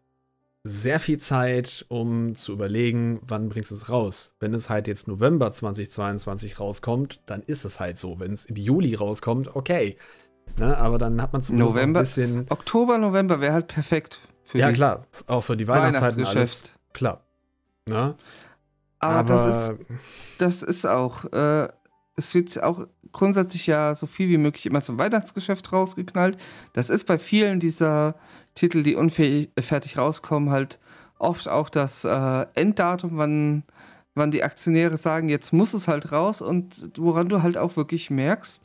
Speaker 2: sehr viel Zeit, um zu überlegen, wann bringst du es raus. Wenn es halt jetzt November 2022 rauskommt, dann ist es halt so. Wenn es im Juli rauskommt, okay. Ne, aber dann hat man zumindest
Speaker 3: November,
Speaker 2: ein bisschen.
Speaker 3: Oktober, November wäre halt perfekt.
Speaker 2: Für ja, klar. Auch für die Weihnachtszeiten alles. Klar. Ne?
Speaker 3: Aber, aber, das ist, das ist auch, äh, es wird auch grundsätzlich ja so viel wie möglich immer zum Weihnachtsgeschäft rausgeknallt. Das ist bei vielen dieser Titel, die unfertig rauskommen, halt oft auch das äh, Enddatum, wann, wann die Aktionäre sagen, jetzt muss es halt raus und woran du halt auch wirklich merkst,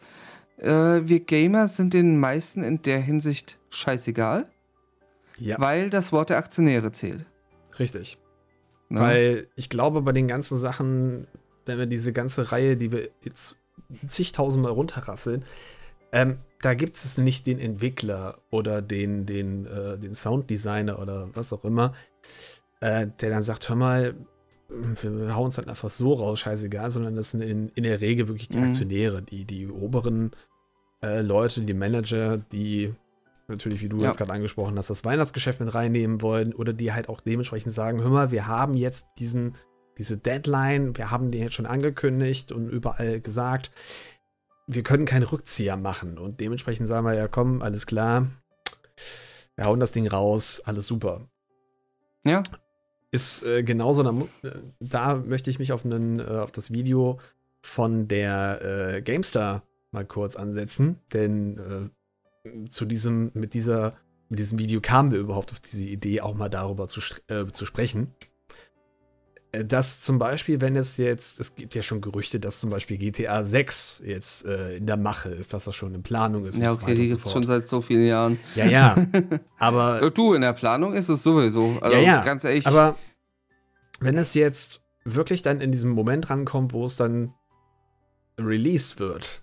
Speaker 3: äh, wir Gamer sind den meisten in der Hinsicht scheißegal, ja. weil das Wort der Aktionäre zählt.
Speaker 2: Richtig. Na? Ne? Weil ich glaube, bei den ganzen Sachen, wenn wir diese ganze Reihe, die wir jetzt zigtausendmal runterrasseln, ähm, da gibt es nicht den Entwickler oder den, den, äh, den Sounddesigner oder was auch immer, äh, der dann sagt, hör mal, wir hauen es halt einfach so raus, scheißegal, sondern das sind in, in der Regel wirklich die mhm. Aktionäre, die, die oberen äh, Leute, die Manager, die natürlich, wie du ja. das gerade angesprochen hast, das Weihnachtsgeschäft mit reinnehmen wollen oder die halt auch dementsprechend sagen, hör mal, wir haben jetzt diesen, diese Deadline, wir haben den jetzt schon angekündigt und überall gesagt, wir können keinen Rückzieher machen. Und dementsprechend sagen wir ja, komm, alles klar. Wir hauen das Ding raus, alles super.
Speaker 3: Ja.
Speaker 2: Ist äh, genauso, da, äh, da, möchte ich mich auf, einen, äh, auf das Video von der äh, GameStar mal kurz ansetzen, denn äh, zu diesem, mit dieser, mit diesem Video kamen wir überhaupt auf diese Idee, auch mal darüber zu, äh, zu sprechen. Äh, dass zum Beispiel, wenn es jetzt, es gibt ja schon Gerüchte, dass zum Beispiel GTA 6 jetzt äh, in der Mache ist, dass das schon in Planung ist.
Speaker 3: Ja, okay, die gibt es schon seit so vielen Jahren.
Speaker 2: Ja, ja. aber.
Speaker 3: Du, in der Planung ist es sowieso. Also, ja, ja. ganz ehrlich.
Speaker 2: Aber wenn es jetzt wirklich dann in diesem Moment rankommt, wo es dann released wird,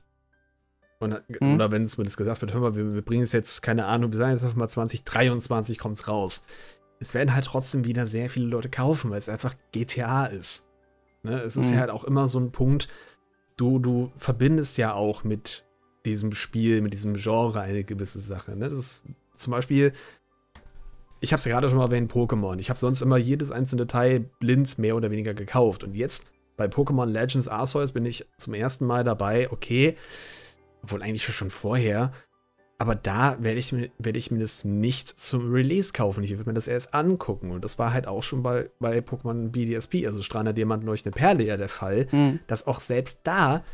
Speaker 2: und, hm. oder wenn es mir das gesagt wird, hör mal, wir, wir bringen es jetzt, keine Ahnung, wir sagen jetzt einfach mal 2023 kommt es raus es werden halt trotzdem wieder sehr viele Leute kaufen, weil es einfach GTA ist. Ne? Es ist mhm. ja halt auch immer so ein Punkt, du, du verbindest ja auch mit diesem Spiel, mit diesem Genre eine gewisse Sache. Ne? Das ist zum Beispiel, ich habe es ja gerade schon mal erwähnt, Pokémon. Ich habe sonst immer jedes einzelne Teil blind mehr oder weniger gekauft. Und jetzt bei Pokémon Legends Arceus bin ich zum ersten Mal dabei, okay, obwohl eigentlich schon vorher, aber da werde ich, werd ich mir das nicht zum Release kaufen. Ich würde mir das erst angucken. Und das war halt auch schon bei, bei Pokémon BDSP, also Strahlender Diamant Leuchtende Perle, ja der Fall, mhm. dass auch selbst da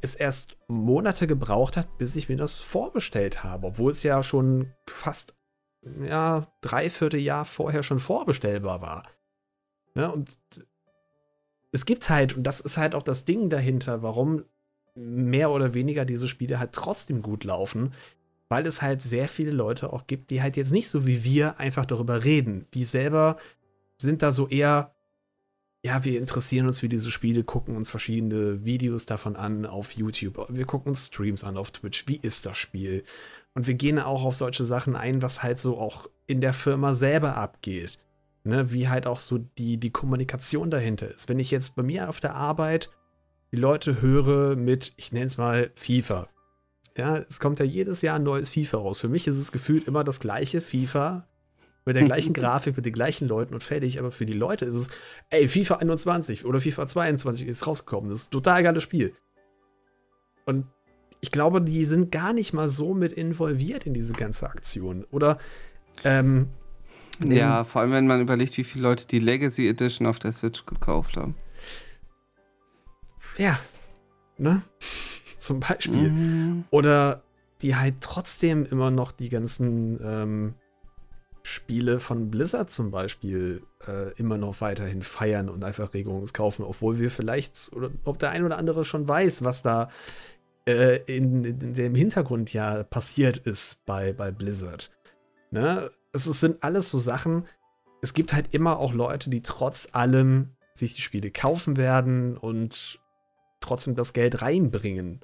Speaker 2: es erst Monate gebraucht hat, bis ich mir das vorbestellt habe. Obwohl es ja schon fast, ja, dreiviertel Jahr vorher schon vorbestellbar war. Ne? Und es gibt halt, und das ist halt auch das Ding dahinter, warum mehr oder weniger diese Spiele halt trotzdem gut laufen, weil es halt sehr viele Leute auch gibt, die halt jetzt nicht so wie wir einfach darüber reden. Die selber sind da so eher, ja, wir interessieren uns für diese Spiele, gucken uns verschiedene Videos davon an auf YouTube. Wir gucken uns Streams an auf Twitch. Wie ist das Spiel? Und wir gehen auch auf solche Sachen ein, was halt so auch in der Firma selber abgeht. Ne, wie halt auch so die, die Kommunikation dahinter ist. Wenn ich jetzt bei mir auf der Arbeit die Leute höre mit, ich nenne es mal FIFA, ja, es kommt ja jedes Jahr ein neues FIFA raus. Für mich ist es gefühlt immer das gleiche FIFA mit der gleichen Grafik, mit den gleichen Leuten und fertig. Aber für die Leute ist es, ey, FIFA 21 oder FIFA 22 ist rausgekommen. Das ist ein total geiles Spiel. Und ich glaube, die sind gar nicht mal so mit involviert in diese ganze Aktion. Oder ähm,
Speaker 3: ja, vor allem wenn man überlegt, wie viele Leute die Legacy Edition auf der Switch gekauft haben.
Speaker 2: Ja, ne? Zum Beispiel. Mhm. Oder die halt trotzdem immer noch die ganzen ähm, Spiele von Blizzard zum Beispiel äh, immer noch weiterhin feiern und einfach Regungen kaufen, obwohl wir vielleicht, oder ob der ein oder andere schon weiß, was da äh, in, in, dem Hintergrund ja passiert ist bei, bei Blizzard. Ne? Es, es sind alles so Sachen, es gibt halt immer auch Leute, die trotz allem sich die Spiele kaufen werden und trotzdem das Geld reinbringen.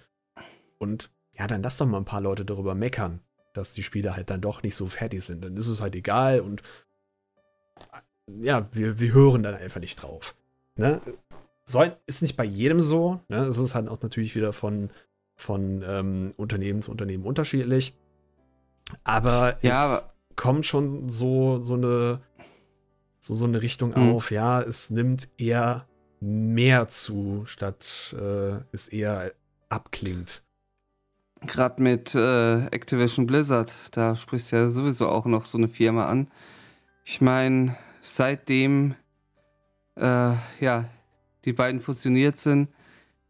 Speaker 2: Und ja, dann lass doch mal ein paar Leute darüber meckern dass die Spiele halt dann doch nicht so fertig sind. Dann ist es halt egal und ja, wir, wir hören dann einfach nicht drauf. Ne? Soll, ist nicht bei jedem so. Ne? Es ist halt auch natürlich wieder von, von ähm, Unternehmen zu Unternehmen unterschiedlich. Aber ja, es aber kommt schon so, so eine so, so eine Richtung mhm. auf, ja, es nimmt eher mehr zu, statt äh, es eher abklingt.
Speaker 3: Gerade mit äh, Activision Blizzard, da sprichst du ja sowieso auch noch so eine Firma an. Ich meine, seitdem äh, ja, die beiden fusioniert sind,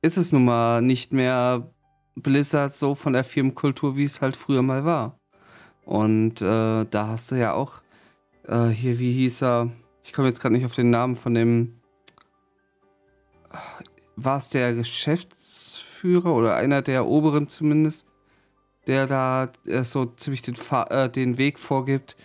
Speaker 3: ist es nun mal nicht mehr Blizzard so von der Firmenkultur, wie es halt früher mal war. Und äh, da hast du ja auch äh, hier, wie hieß er? Ich komme jetzt gerade nicht auf den Namen von dem. War es der Geschäftsführer oder einer der Oberen zumindest, der da äh, so ziemlich den, äh, den Weg vorgibt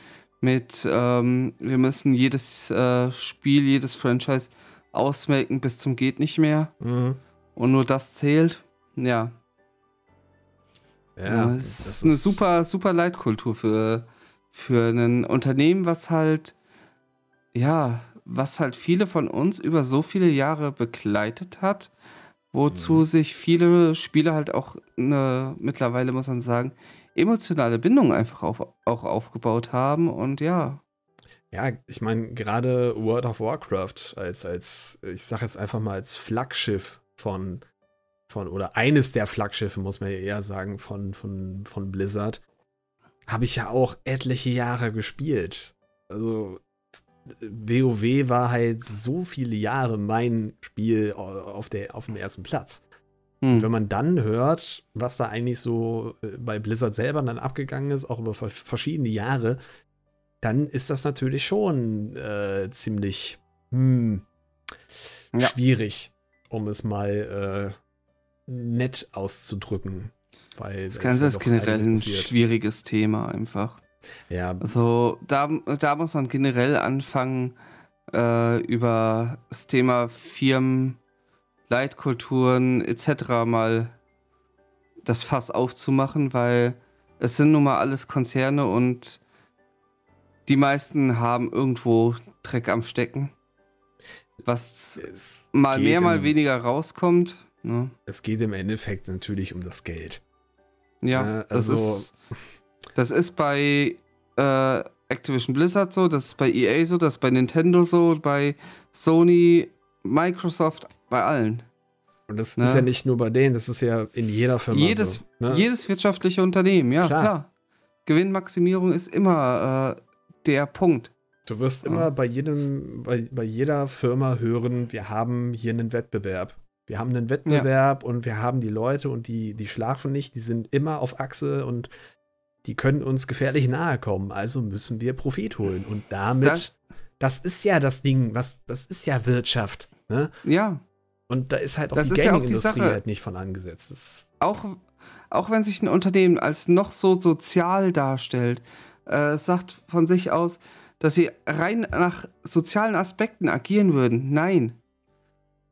Speaker 3: mit, ähm, wir müssen jedes äh, Spiel, jedes Franchise ausmelken bis zum geht nicht mehr. Mhm. Und nur das zählt. Ja. Ja, ja das, das ist eine super, super Leitkultur für, für ein Unternehmen, was halt, ja, was halt viele von uns über so viele Jahre begleitet hat wozu mhm. sich viele Spieler halt auch eine, mittlerweile, muss man sagen, emotionale Bindung einfach auf, auch aufgebaut haben und ja.
Speaker 2: Ja, ich meine, gerade World of Warcraft als, als, ich sag jetzt einfach mal als Flaggschiff von, von, oder eines der Flaggschiffe, muss man ja eher sagen, von, von, von Blizzard, habe ich ja auch etliche Jahre gespielt. Also WoW war halt so viele Jahre mein Spiel auf, der, auf dem ersten Platz. Hm. Und wenn man dann hört, was da eigentlich so äh, bei Blizzard selber dann abgegangen ist, auch über verschiedene Jahre, dann ist das natürlich schon äh, ziemlich hm, ja. schwierig, um es mal äh, nett auszudrücken.
Speaker 3: Weil das Ganze ist generell ein schwieriges Thema einfach. Ja. Also da, da muss man generell anfangen, äh, über das Thema Firmen, Leitkulturen etc. mal das Fass aufzumachen, weil es sind nun mal alles Konzerne und die meisten haben irgendwo Dreck am Stecken. Was es mal mehr, mal weniger rauskommt. Ne?
Speaker 2: Es geht im Endeffekt natürlich um das Geld.
Speaker 3: Ja, äh, also, das ist das ist bei äh, Activision Blizzard so, das ist bei EA so, das ist bei Nintendo so, bei Sony, Microsoft, bei allen.
Speaker 2: Und das ne? ist ja nicht nur bei denen, das ist ja in jeder Firma
Speaker 3: jedes,
Speaker 2: so.
Speaker 3: Ne? Jedes wirtschaftliche Unternehmen, ja, klar. klar. Gewinnmaximierung ist immer äh, der Punkt.
Speaker 2: Du wirst ja. immer bei jedem, bei, bei jeder Firma hören, wir haben hier einen Wettbewerb. Wir haben einen Wettbewerb ja. und wir haben die Leute und die, die schlafen nicht, die sind immer auf Achse und die können uns gefährlich nahe kommen, also müssen wir Profit holen. Und damit, das, das ist ja das Ding, was, das ist ja Wirtschaft. Ne?
Speaker 3: Ja.
Speaker 2: Und da ist halt auch das die Gaming-Industrie ja halt nicht von angesetzt.
Speaker 3: Auch, auch wenn sich ein Unternehmen als noch so sozial darstellt, äh, sagt von sich aus, dass sie rein nach sozialen Aspekten agieren würden. Nein.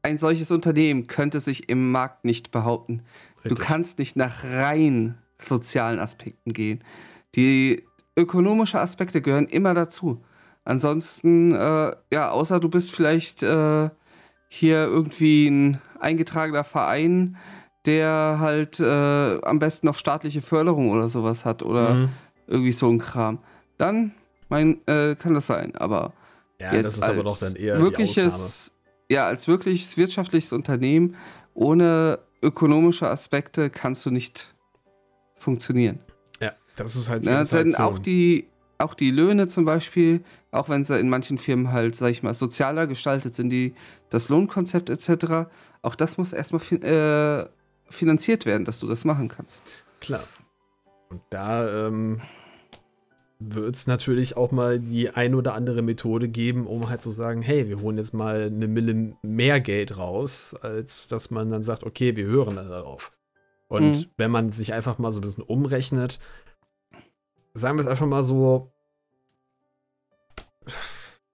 Speaker 3: Ein solches Unternehmen könnte sich im Markt nicht behaupten. Richtig. Du kannst nicht nach rein sozialen Aspekten gehen. Die ökonomischen Aspekte gehören immer dazu. Ansonsten, äh, ja, außer du bist vielleicht äh, hier irgendwie ein eingetragener Verein, der halt äh, am besten noch staatliche Förderung oder sowas hat oder mhm. irgendwie so ein Kram. Dann mein, äh, kann das sein, aber ja, jetzt das ist aber doch dann eher wirkliches, ja, als wirkliches wirtschaftliches Unternehmen ohne ökonomische Aspekte kannst du nicht funktionieren.
Speaker 2: Ja, das ist halt
Speaker 3: Ja, denn
Speaker 2: Inflation.
Speaker 3: auch die, auch die Löhne zum Beispiel, auch wenn sie in manchen Firmen halt, sag ich mal, sozialer gestaltet sind, die, das Lohnkonzept etc., auch das muss erstmal fin äh, finanziert werden, dass du das machen kannst.
Speaker 2: Klar. Und da ähm, wird es natürlich auch mal die ein oder andere Methode geben, um halt zu sagen, hey, wir holen jetzt mal eine Mille mehr Geld raus, als dass man dann sagt, okay, wir hören dann darauf. Und
Speaker 3: Mhm.
Speaker 2: wenn man sich einfach mal so ein bisschen umrechnet, sagen wir es einfach mal so,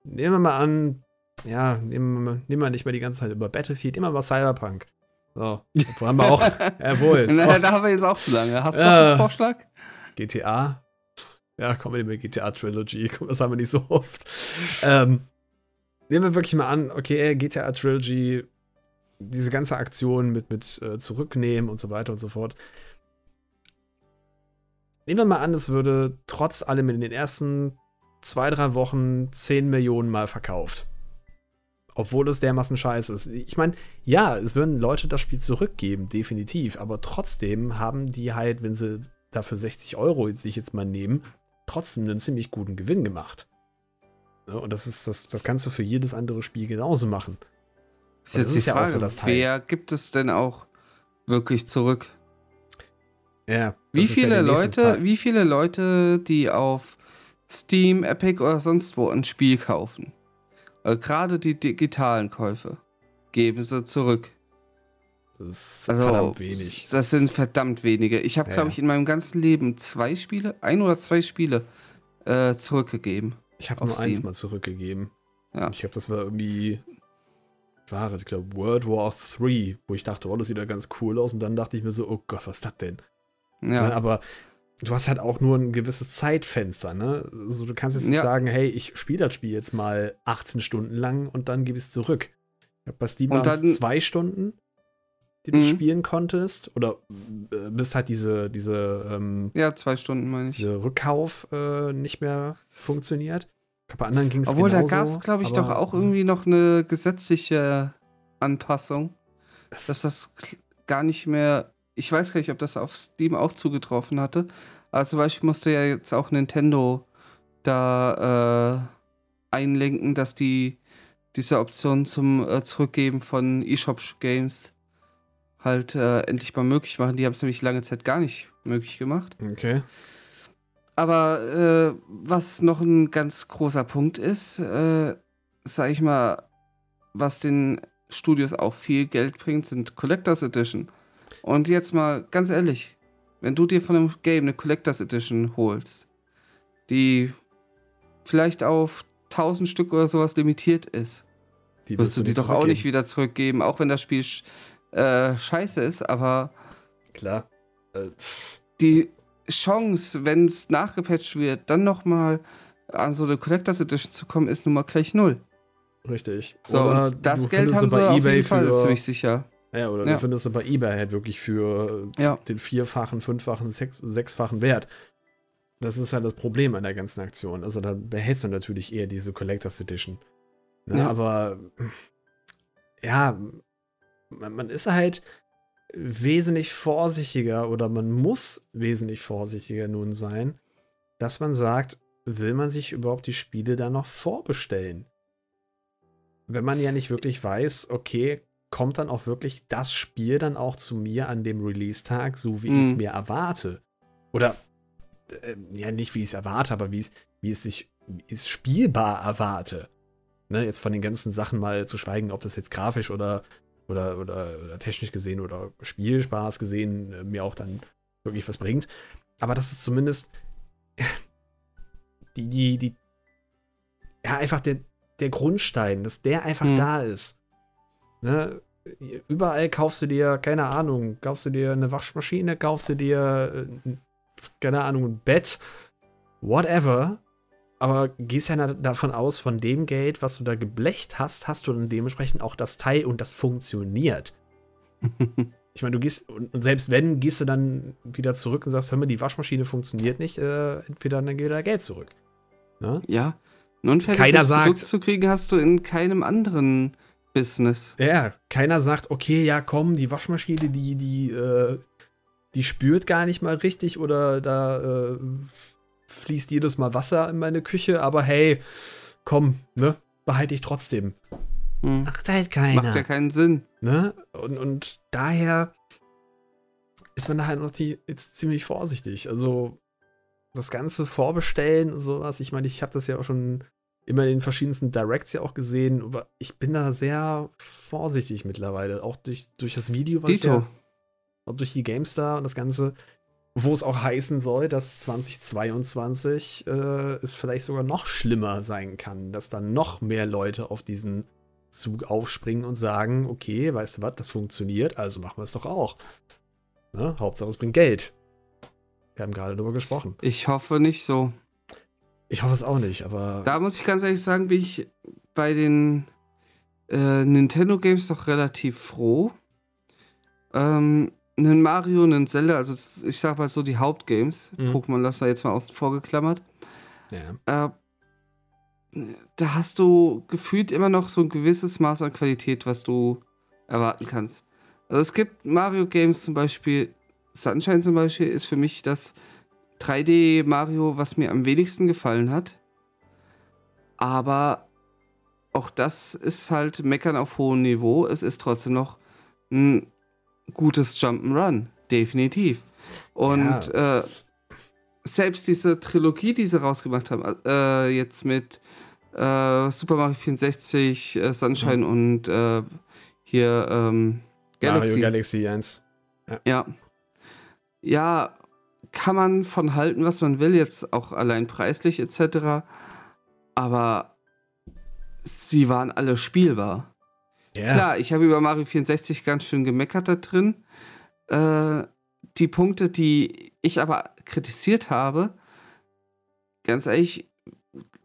Speaker 2: nehmen wir mal an, ja, nehmen wir, nehmen wir nicht mehr die ganze Zeit über Battlefield, immer mal Cyberpunk. So, wo haben wir auch, jawohl, ist
Speaker 3: Na, da haben wir jetzt auch zu lange. Hast du
Speaker 2: Ja.
Speaker 3: noch einen Vorschlag?
Speaker 2: GTA. Ja, kommen wir mit GTA Trilogy. Das haben wir nicht so oft. Ähm, nehmen wir wirklich mal an, okay, GTA Trilogy, diese ganze Aktion mit, mit äh, Zurücknehmen und so weiter und so fort. Nehmen wir mal an, es würde trotz allem in den ersten zwei, drei Wochen 10 Millionen Mal verkauft. Obwohl es dermaßen scheiße ist. Ich meine, ja, es würden Leute das Spiel zurückgeben, definitiv. Aber trotzdem haben die halt, wenn sie dafür 60 Euro sich jetzt mal nehmen, trotzdem einen ziemlich guten Gewinn gemacht. Ja, und das ist, das, das kannst du für jedes andere Spiel genauso machen.
Speaker 3: Ist jetzt
Speaker 2: das
Speaker 3: die
Speaker 2: ist ja
Speaker 3: Frage,
Speaker 2: so das Teil.
Speaker 3: wer gibt es denn auch wirklich zurück?
Speaker 2: Ja.
Speaker 3: Wie
Speaker 2: ja
Speaker 3: viele
Speaker 2: nächste
Speaker 3: Leute,
Speaker 2: Teil.
Speaker 3: wie viele Leute, die auf Steam, Epic oder sonst wo ein Spiel kaufen, äh, gerade die digitalen Käufe, geben sie zurück.
Speaker 2: Das ist
Speaker 3: Also
Speaker 2: verdammt wenig.
Speaker 3: das sind verdammt wenige. Ich habe,
Speaker 2: Ja.
Speaker 3: glaube ich, in meinem ganzen Leben zwei Spiele, ein oder zwei Spiele äh, zurückgegeben.
Speaker 2: Ich habe nur eins
Speaker 3: Steam.
Speaker 2: mal zurückgegeben.
Speaker 3: Ja.
Speaker 2: Ich glaube, das war irgendwie. War ich glaube, World War 3, wo ich dachte, oh, das sieht ja ganz cool aus. Und dann dachte ich mir so, oh Gott, was ist das denn? Ne,
Speaker 3: Ja,
Speaker 2: aber du hast halt auch nur ein gewisses Zeitfenster, ne? Also du kannst jetzt nicht
Speaker 3: Ja.
Speaker 2: sagen, hey, ich spiele das Spiel jetzt mal 18 Stunden lang und dann gebe ich es zurück. Ich habe bei Steam waren es zwei Stunden, die du
Speaker 3: Mhm.
Speaker 2: spielen konntest. Oder äh, bis halt diese, diese, ähm,
Speaker 3: ja, zwei Stunden meine ich.
Speaker 2: dieser Rückkauf äh, nicht mehr funktioniert. Bei anderen ging es
Speaker 3: Obwohl,
Speaker 2: genauso.
Speaker 3: da gab es, glaube ich, doch
Speaker 2: aber-
Speaker 3: auch irgendwie noch eine gesetzliche Anpassung, dass das gar nicht mehr. Ich weiß gar nicht, ob das auf Steam auch zugetroffen hatte. Aber zum Beispiel musste ja jetzt auch Nintendo da äh, einlenken, dass die diese Option zum äh, Zurückgeben von eShop-Games halt äh, endlich mal möglich machen. Die haben es nämlich lange Zeit gar nicht möglich gemacht.
Speaker 2: Okay.
Speaker 3: Aber äh, was noch ein ganz großer Punkt ist, äh, sag ich mal, was den Studios auch viel Geld bringt, sind Collectors Edition. Und jetzt mal ganz ehrlich, wenn du dir von einem Game eine Collectors Edition holst, die vielleicht auf 1000 Stück oder sowas limitiert ist,
Speaker 2: Die
Speaker 3: wirst du die doch auch nicht wieder zurückgeben, auch wenn das Spiel sch äh, scheiße ist, aber
Speaker 2: Klar. Äh,
Speaker 3: die Chance, wenn es nachgepatcht wird, dann nochmal an so eine Collectors Edition zu kommen, ist nun mal gleich null.
Speaker 2: richtig.
Speaker 3: So,
Speaker 2: Oder
Speaker 3: und das Geld haben
Speaker 2: bei
Speaker 3: sie auf
Speaker 2: eBay
Speaker 3: jeden Fall
Speaker 2: für,
Speaker 3: ziemlich sicher.
Speaker 2: Ja, oder
Speaker 3: Ja.
Speaker 2: du findest du bei eBay halt wirklich für
Speaker 3: Ja.
Speaker 2: den vierfachen, fünffachen, sechs, sechsfachen Wert. Das ist halt das Problem an der ganzen Aktion. Also da behältst du natürlich eher diese Collectors Edition. Ne,
Speaker 3: Ja.
Speaker 2: Aber ja, man, man ist halt wesentlich vorsichtiger oder man muss wesentlich vorsichtiger nun sein, dass man sagt, will man sich überhaupt die Spiele dann noch vorbestellen? Wenn man ja nicht wirklich weiß, okay, kommt dann auch wirklich das Spiel dann auch zu mir an dem Release-Tag, so wie ich es
Speaker 3: Mhm.
Speaker 2: mir erwarte? Oder äh, ja, nicht wie ich es erwarte, aber wie es, wie es sich es spielbar erwarte. Ne, jetzt von den ganzen Sachen mal zu schweigen, ob das jetzt grafisch oder, oder, oder, oder technisch gesehen oder Spielspaß gesehen äh, mir auch dann wirklich was bringt. Aber das ist zumindest die, die, die, ja, einfach der, der Grundstein, dass der einfach
Speaker 3: Hm.
Speaker 2: da ist. Ne? Überall kaufst du dir, keine Ahnung, kaufst du dir eine Waschmaschine, kaufst du dir, äh, keine Ahnung, ein Bett, whatever. Aber gehst ja davon aus, von dem Geld, was du da geblecht hast, hast du dann dementsprechend auch das Teil und das funktioniert. Ich meine, du gehst, und selbst wenn, gehst du dann wieder zurück und sagst, hör mal, die Waschmaschine funktioniert nicht, äh, entweder dann geht da Geld zurück. Ne?
Speaker 3: ja. Ein unfertiges
Speaker 2: Keiner sagt-
Speaker 3: Produkt zu kriegen, hast du in keinem anderen Business.
Speaker 2: Ja, keiner sagt, okay, ja, komm, die Waschmaschine, die, die, äh, die spürt gar nicht mal richtig oder da äh, fließt jedes Mal Wasser in meine Küche, aber hey, komm, ne, behalte ich trotzdem.
Speaker 3: Hm.
Speaker 2: Macht halt keiner.
Speaker 3: Macht ja keinen Sinn.
Speaker 2: Ne? Und, und daher ist man da halt noch die, jetzt ziemlich vorsichtig. Also das ganze Vorbestellen und sowas, ich meine, ich habe das ja auch schon immer in den verschiedensten Directs ja auch gesehen, aber ich bin da sehr vorsichtig mittlerweile, auch durch, durch das Video, was
Speaker 3: Dito.
Speaker 2: ich ja, auch durch die GameStar und das Ganze, wo es auch heißen soll, dass 2022 äh, es vielleicht sogar noch schlimmer sein kann, dass dann noch mehr Leute auf diesen Zug aufspringen und sagen, okay, weißt du was, das funktioniert, also machen wir es doch auch. Ne? Hauptsache es bringt Geld. Wir haben gerade darüber gesprochen.
Speaker 3: Ich hoffe nicht so.
Speaker 2: Ich hoffe es auch nicht, aber.
Speaker 3: Da muss ich ganz ehrlich sagen, bin ich bei den äh, Nintendo Games doch relativ froh. Ähm, einen Mario, einen Zelda, also ich sag mal so die Hauptgames.
Speaker 2: Mhm.
Speaker 3: Pokémon lassen wir jetzt mal außen vor geklammert.
Speaker 2: ja.
Speaker 3: Äh, da hast du gefühlt immer noch so ein gewisses Maß an Qualität, was du erwarten kannst. Also es gibt Mario Games zum Beispiel, Sunshine zum Beispiel ist für mich das 3D Mario, was mir am wenigsten gefallen hat. Aber auch das ist halt Meckern auf hohem Niveau. Es ist trotzdem noch ein gutes Jump'n'Run, definitiv. Und
Speaker 2: Ja.
Speaker 3: äh, selbst diese Trilogie, die sie rausgemacht haben, äh, jetzt mit äh, Super Mario 64, äh, Sunshine und äh, hier ähm, Galaxy.
Speaker 2: Mario Galaxy 1.
Speaker 3: Ja. Ja, kann man von halten, was man will, jetzt auch allein preislich etc. Aber sie waren alle spielbar.
Speaker 2: Ja.
Speaker 3: Klar, ich habe über Mario 64 ganz schön gemeckert da drin. Äh, die Punkte, die ich aber kritisiert habe, ganz ehrlich,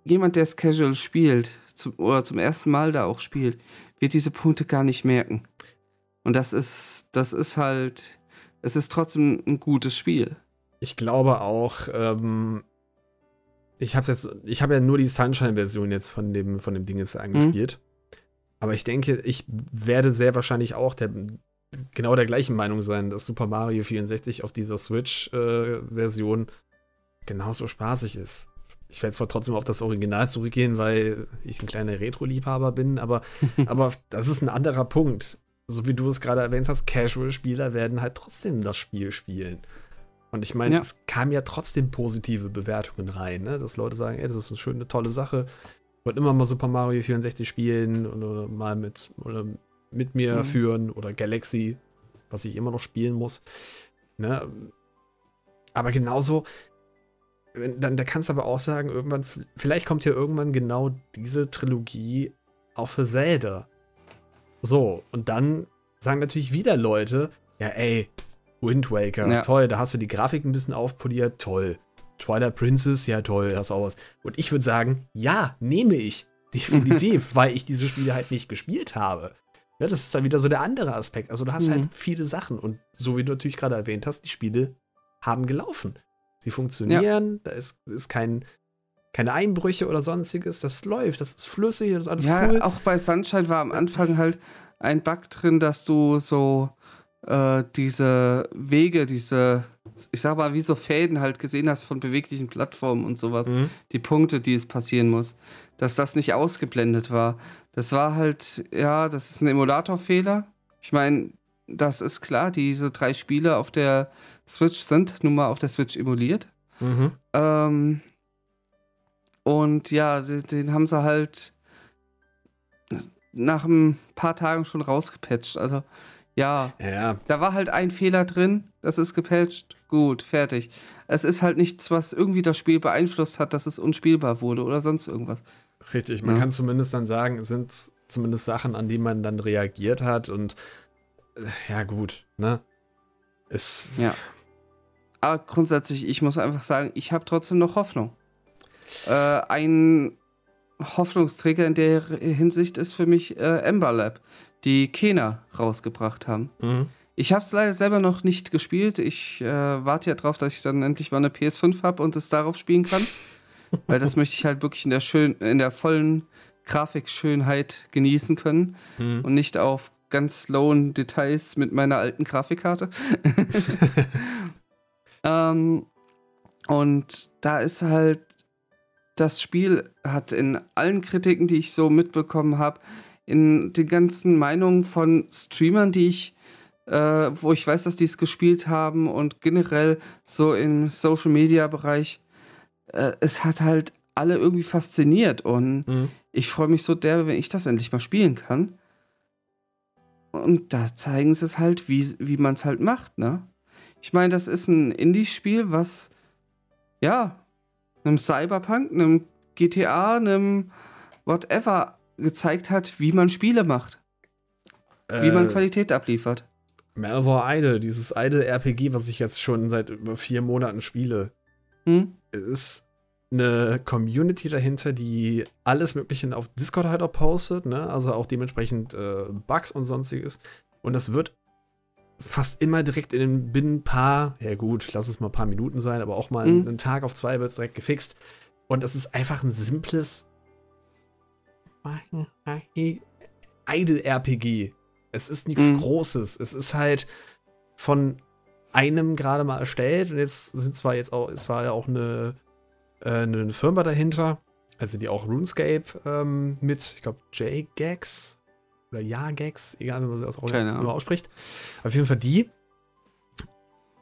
Speaker 3: jemand, der es casual spielt, zum, oder zum ersten Mal da auch spielt, wird diese Punkte gar nicht merken. Und das ist, das ist halt, es ist trotzdem ein gutes Spiel.
Speaker 2: Ich glaube auch, ähm, ich habe jetzt, ich habe ja nur die Sunshine-Version jetzt von dem, von dem Ding jetzt angespielt. Aber ich denke, ich werde sehr wahrscheinlich auch der, genau der gleichen Meinung sein, dass Super Mario 64 auf dieser Switch-Version genauso spaßig ist. Ich werde zwar trotzdem auf das Original zurückgehen, weil ich ein kleiner Retro-Liebhaber bin, aber, aber das ist ein anderer Punkt. So wie du es gerade erwähnt hast, Casual-Spieler werden halt trotzdem das Spiel spielen. Und ich meine,
Speaker 3: Ja.
Speaker 2: es kamen ja trotzdem positive Bewertungen rein, ne? dass Leute sagen, ey, das ist eine schöne, tolle Sache. Wollte immer mal Super Mario 64 spielen oder mal mit, oder mit mir
Speaker 3: Mhm.
Speaker 2: führen oder Galaxy, was ich immer noch spielen muss. Ne? Aber genauso, dann da kannst du aber auch sagen, irgendwann, vielleicht kommt ja irgendwann genau diese Trilogie auch für Zelda. So, und dann sagen natürlich wieder Leute, ja, ey, Wind Waker,
Speaker 3: Ja.
Speaker 2: toll, da hast du die Grafik ein bisschen aufpoliert, toll. Twilight Princess, ja toll, hast auch was. Und ich würde sagen, ja, nehme ich. Definitiv, weil ich diese Spiele halt nicht gespielt habe. Ja, das ist dann wieder so der andere Aspekt. Also du hast
Speaker 3: Mhm.
Speaker 2: halt viele Sachen und so wie du natürlich gerade erwähnt hast, die Spiele haben gelaufen. Sie funktionieren, da ist, ist kein, keine Einbrüche oder sonstiges, das läuft, das ist flüssig, das ist alles
Speaker 3: ja,
Speaker 2: cool.
Speaker 3: auch bei Sunshine war am Anfang halt ein Bug drin, dass du so äh, diese Wege, diese, ich sag mal, wie so Fäden halt gesehen hast von beweglichen Plattformen und sowas.
Speaker 2: Mhm.
Speaker 3: Die Punkte, die es passieren muss. Dass das nicht ausgeblendet war. Das war halt, ja, das ist ein Emulatorfehler. Ich meine, das ist klar, diese drei Spiele auf der Switch sind nun mal auf der Switch emuliert.
Speaker 2: Mhm.
Speaker 3: Ähm, und ja, den, den haben sie halt nach ein paar Tagen schon rausgepatcht. Also, ja,
Speaker 2: Ja,
Speaker 3: da war halt ein Fehler drin, das ist gepatcht, gut, fertig. Es ist halt nichts, was irgendwie das Spiel beeinflusst hat, dass es unspielbar wurde oder sonst irgendwas.
Speaker 2: richtig. Man
Speaker 3: Ja.
Speaker 2: kann zumindest dann sagen, es sind zumindest Sachen, an die man dann reagiert hat und äh, ja, gut, ne? Es,
Speaker 3: Ja. Aber grundsätzlich, ich muss einfach sagen, ich habe trotzdem noch Hoffnung. Äh, ein Hoffnungsträger in der Hinsicht ist für mich äh, Ember Lab, die Kena rausgebracht haben.
Speaker 2: mhm.
Speaker 3: Ich habe es leider selber noch nicht gespielt. Ich äh, warte ja drauf, dass ich dann endlich mal eine PS5 habe und es darauf spielen kann. Weil das möchte ich halt wirklich in der, schön, in der vollen Grafikschönheit genießen können
Speaker 2: Mhm.
Speaker 3: und nicht auf ganz lowen Details mit meiner alten Grafikkarte. ähm, und da ist halt, das Spiel hat in allen Kritiken, die ich so mitbekommen habe, in den ganzen Meinungen von Streamern, die ich, äh, wo ich weiß, dass die es gespielt haben und generell so im Social Media Bereich, äh, es hat halt alle irgendwie fasziniert und mhm. ich freue mich so derbe, wenn ich das endlich mal spielen kann. Und da zeigen sie es halt, wie, wie man es halt macht, ne? Ich meine, das ist ein Indie-Spiel, was, ja, einem Cyberpunk, einem GTA, einem whatever gezeigt hat, wie man Spiele macht. Äh, wie man äh, Qualität abliefert.
Speaker 2: Malware Idle, dieses Idle RPG, was ich jetzt schon seit über vier Monaten spiele, hm? ist eine Community dahinter, die alles Mögliche auf Discord halt auch postet, ne? Also auch dementsprechend äh, Bugs und sonstiges. Und das wird fast immer direkt in den binnen paar, ja gut, lass es mal ein paar Minuten sein, aber auch mal mhm. einen Tag auf zwei wird es direkt gefixt. Und es ist einfach ein simples Idle-RPG. Es ist nichts mhm. Großes. Es ist halt von einem gerade mal erstellt und jetzt sind zwar jetzt auch, es war ja auch eine äh, eine Firma dahinter, also die auch RuneScape ähm, mit, ich glaube, J-Gags oder Ja-Gags, egal wie man das auch immer ausspricht. Auf jeden Fall die.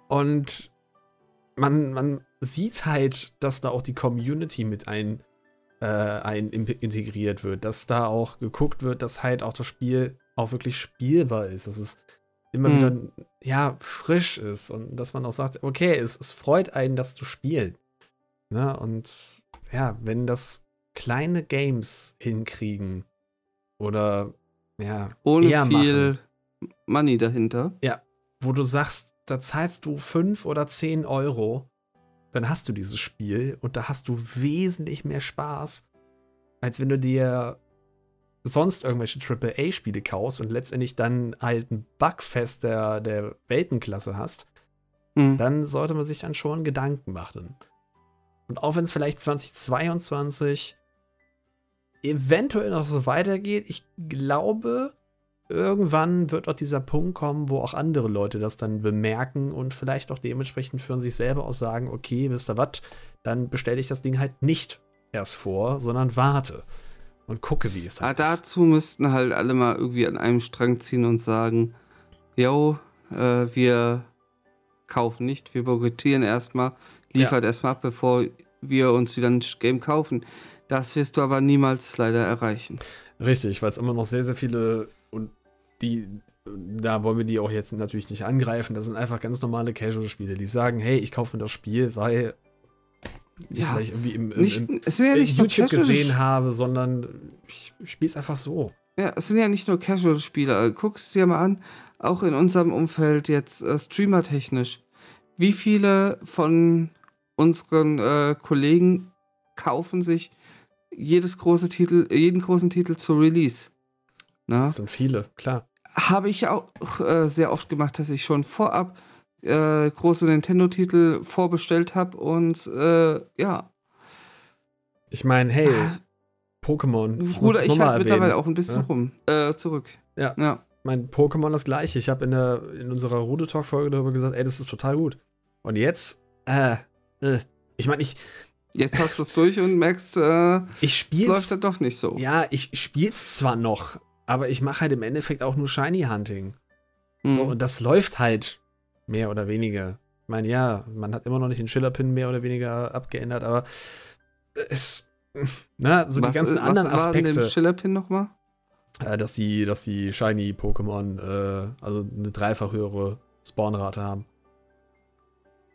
Speaker 2: Und man, man sieht halt, dass da auch die Community mit ein, äh, ein integriert wird, dass da auch geguckt wird, dass halt auch das Spiel auch wirklich spielbar ist, dass es immer mhm. wieder ja frisch ist und dass man auch sagt, okay, es, es freut einen, das zu spielen. Ne? Und ja, wenn das kleine Games hinkriegen oder ja,
Speaker 3: ohne viel machen, Money dahinter.
Speaker 2: Ja, wo du sagst, da zahlst du 5 oder 10 Euro, dann hast du dieses Spiel und da hast du wesentlich mehr Spaß, als wenn du dir sonst irgendwelche AAA-Spiele kaufst und letztendlich dann halt ein Bugfest der, der Weltenklasse hast, mhm. dann sollte man sich dann schon Gedanken machen. Und auch wenn es vielleicht 2022 eventuell noch so weitergeht, ich glaube, irgendwann wird auch dieser Punkt kommen, wo auch andere Leute das dann bemerken und vielleicht auch dementsprechend für sich selber auch sagen, okay, wisst ihr was, dann bestelle ich das Ding halt nicht erst vor, sondern warte und gucke, wie es
Speaker 3: halt ah, ist. Dazu müssten halt alle mal irgendwie an einem Strang ziehen und sagen, yo, äh, wir kaufen nicht, wir boykottieren erstmal, liefert ja. erstmal ab, bevor wir uns wieder ein Game kaufen. Das wirst du aber niemals leider erreichen.
Speaker 2: Richtig, weil es immer noch sehr, sehr viele die, da wollen wir die auch jetzt natürlich nicht angreifen. Das sind einfach ganz normale Casual-Spiele, die sagen, hey, ich kaufe mir das Spiel, weil ich ja, vielleicht irgendwie im, im, nicht, im ja YouTube gesehen habe, sondern ich spiele es einfach so.
Speaker 3: Ja, es sind ja nicht nur Casual-Spiele. Guck es dir mal an, auch in unserem Umfeld jetzt äh, streamer-technisch. Wie viele von unseren äh, Kollegen kaufen sich jedes große Titel, jeden großen Titel zu Release.
Speaker 2: Na? Das sind viele, klar.
Speaker 3: Habe ich auch äh, sehr oft gemacht, dass ich schon vorab äh, große Nintendo-Titel vorbestellt habe und äh, ja.
Speaker 2: Ich meine, hey, ah. Pokémon.
Speaker 3: Bruder, ich habe mittlerweile auch ein bisschen ja? rum. Äh, zurück.
Speaker 2: Ja. ja. Mein Pokémon das gleiche. Ich habe in, in unserer Rude Talk-Folge darüber gesagt, ey, das ist total gut. Und jetzt, äh, äh, ich meine, ich.
Speaker 3: Jetzt hast du es durch und merkst, äh,
Speaker 2: ich spiel's,
Speaker 3: läuft ja doch nicht so.
Speaker 2: Ja, ich spiel's zwar noch, aber ich mache halt im Endeffekt auch nur Shiny Hunting. Mhm. So, und das läuft halt mehr oder weniger. Ich meine, ja, man hat immer noch nicht den Schillerpin mehr oder weniger abgeändert, aber es, na, so was, die ganzen anderen was Aspekte. Was war
Speaker 3: dem Schillerpin nochmal?
Speaker 2: Äh, dass die, dass die Shiny Pokémon, äh, also eine dreifach höhere Spawnrate haben.